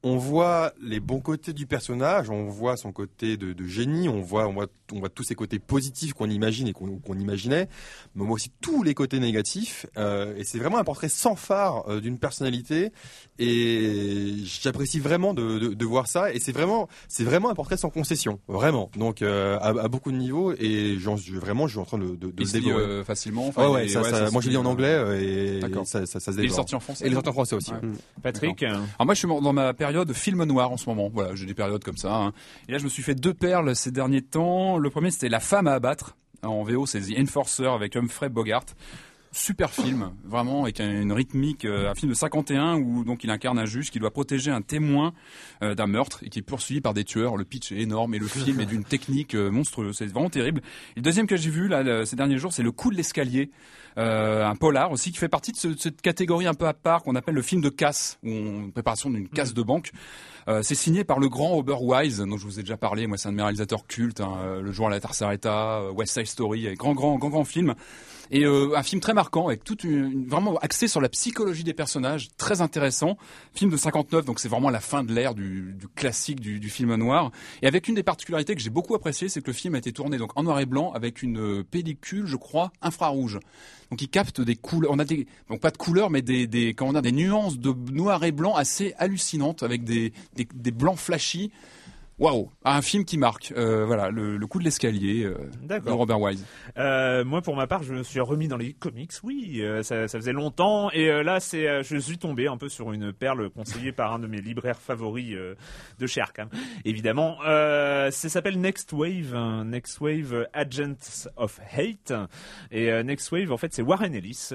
on voit les bons côtés du personnage, on voit son côté de, génie, on voit, on voit, on voit tous ses côtés positifs qu'on imagine et qu'on qu'on imaginait, mais on voit aussi tous les côtés négatifs. euh, et c'est vraiment un portrait sans phare euh, d'une personnalité. Et j'apprécie vraiment de, de, de voir ça. Et c'est vraiment, c'est vraiment un portrait sans concession, vraiment. Donc euh, à, à beaucoup de niveaux. Et j'en, je, vraiment, je suis en train de, de, de Il le dévorer. euh, facilement. Ouais, ouais, ça, ouais, ça- ça moi je lis en lit, anglais euh, euh, et D'accord. ça, ça, ça se Et il est dévore. sorti en français Et il est sorti en français aussi. Ouais. ouais. Patrick Alors moi, je suis dans ma période film noir en ce moment. Voilà, j'ai des périodes comme ça. hein. Et là, je me suis fait deux perles ces derniers temps. Le premier, c'était La femme à abattre. En VO, c'est The Enforcer avec Humphrey Bogart. Super film, vraiment, avec un- une rythmique, euh, un film de 51 où donc il incarne un juge qui doit protéger un témoin euh, d'un meurtre et qui est poursuivi par des tueurs. Le pitch est énorme et le film est d'une technique euh, monstrueuse. C'est vraiment terrible. Et le deuxième que j'ai vu là le- ces derniers jours, c'est Le coup de l'escalier, un polar aussi qui fait partie de, ce- de cette catégorie un peu à part qu'on appelle le film de casse, ou en préparation d'une casse de banque. C'est signé par le grand Robert Wise, dont je vous ai déjà parlé. Moi, c'est un de mes réalisateurs cultes. hein, le jour à la euh, West Side Story, grand, grand, grand, grand film. Et euh, un film très marquant, avec toute une, vraiment axé sur la psychologie des personnages, très intéressant. Film de 59, donc c'est vraiment la fin de l'ère du, du classique du, du film noir. Et avec une des particularités que j'ai beaucoup appréciées, c'est que le film a été tourné donc en noir et blanc avec une euh, pellicule, je crois, infrarouge. Donc il capte des couleurs, on a des, donc pas de couleurs, mais des, des, comment on a des nuances de noir et blanc assez hallucinantes avec des, des, des blancs flashy. Waouh, un film qui marque. Euh, voilà, le, le coup de l'escalier euh, de. Robert Wise. Euh, moi, pour ma part, je me suis remis dans les comics. Oui, ça, ça faisait longtemps. Et là, c'est, je suis tombé un peu sur une perle conseillée par un de mes libraires favoris de chez Arkham. Évidemment, ça s'appelle Next Wave, hein, Next Wave Agents of Hate. Et Next Wave, en fait, c'est Warren Ellis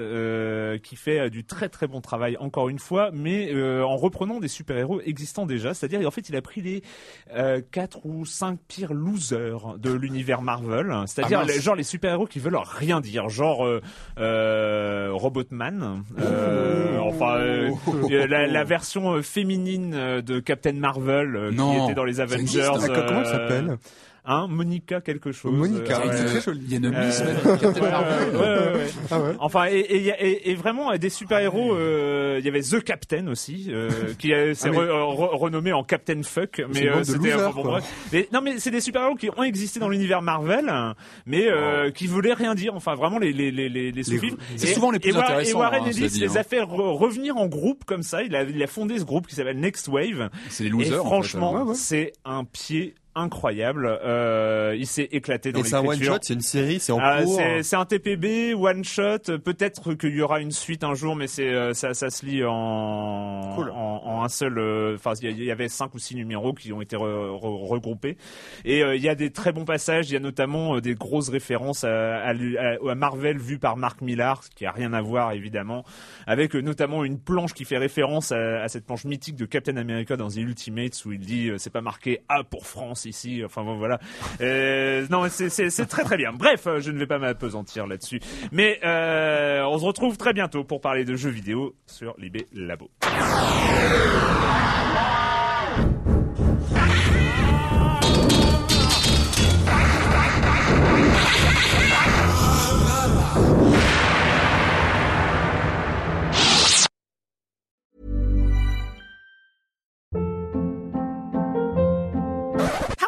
qui fait du très très bon travail encore une fois, mais en reprenant des super-héros existants déjà. C'est-à-dire, en fait, il a pris les euh, quatre ou cinq pires losers de l'univers Marvel. C'est-à-dire, Ah, mince. les- genre les super-héros qui veulent rien dire, genre euh, euh, Robotman, euh, enfin la, la version féminine de Captain Marvel qui Non, était dans les ça Avengers. existe, hein. Comment elle s'appelle? Hein, Monica quelque chose. Monica, euh, ouais, c'est très joli. Il y a une euh, même, ouais. Ah. Enfin, et, et, y a- et- et vraiment euh, des super-héros. euh, Il y avait The Captain aussi, euh, qui euh, s'est Ah, mais- re- re- renommé en Captain Fuck. Mais euh, c'était bon, non, mais c'est des super-héros qui ont existé dans l'univers Marvel, mais euh, qui voulaient rien dire. Enfin, vraiment les les les les, les sous-films. c'est souvent les plus intéressants, Et Warren hein, Ellis les hein. a fait re- revenir en groupe comme ça. Il a il a fondé ce groupe qui s'appelle Next Wave. C'est les Et losers. en fait, franchement, alors. c'est un pied incroyable. Euh, il s'est éclaté dans Et c'est un one shot, c'est une série, c'est en Ah, cours. c'est- un TPB one shot. Peut-être qu'il y aura une suite un jour, mais c'est euh, ça, ça se lit en Cool. en, en un seul. euh, Enfin, il y avait cinq ou six numéros qui ont été re- re- regroupés. Et euh, il y a des très bons passages. Il y a notamment euh, des grosses références à, à, à- Marvel vu par Mark Millar, ce qui a rien à voir évidemment, avec euh, notamment une planche qui fait référence à, à cette planche mythique de Captain America dans The Ultimates où il dit euh, c'est pas marqué A pour France ici. Enfin bon, voilà. Euh, non, c'est- très très bien. Bref, euh, je ne vais pas m'apesantir là-dessus. Mais euh, on se retrouve très bientôt pour parler de jeux vidéo sur Libé Labo.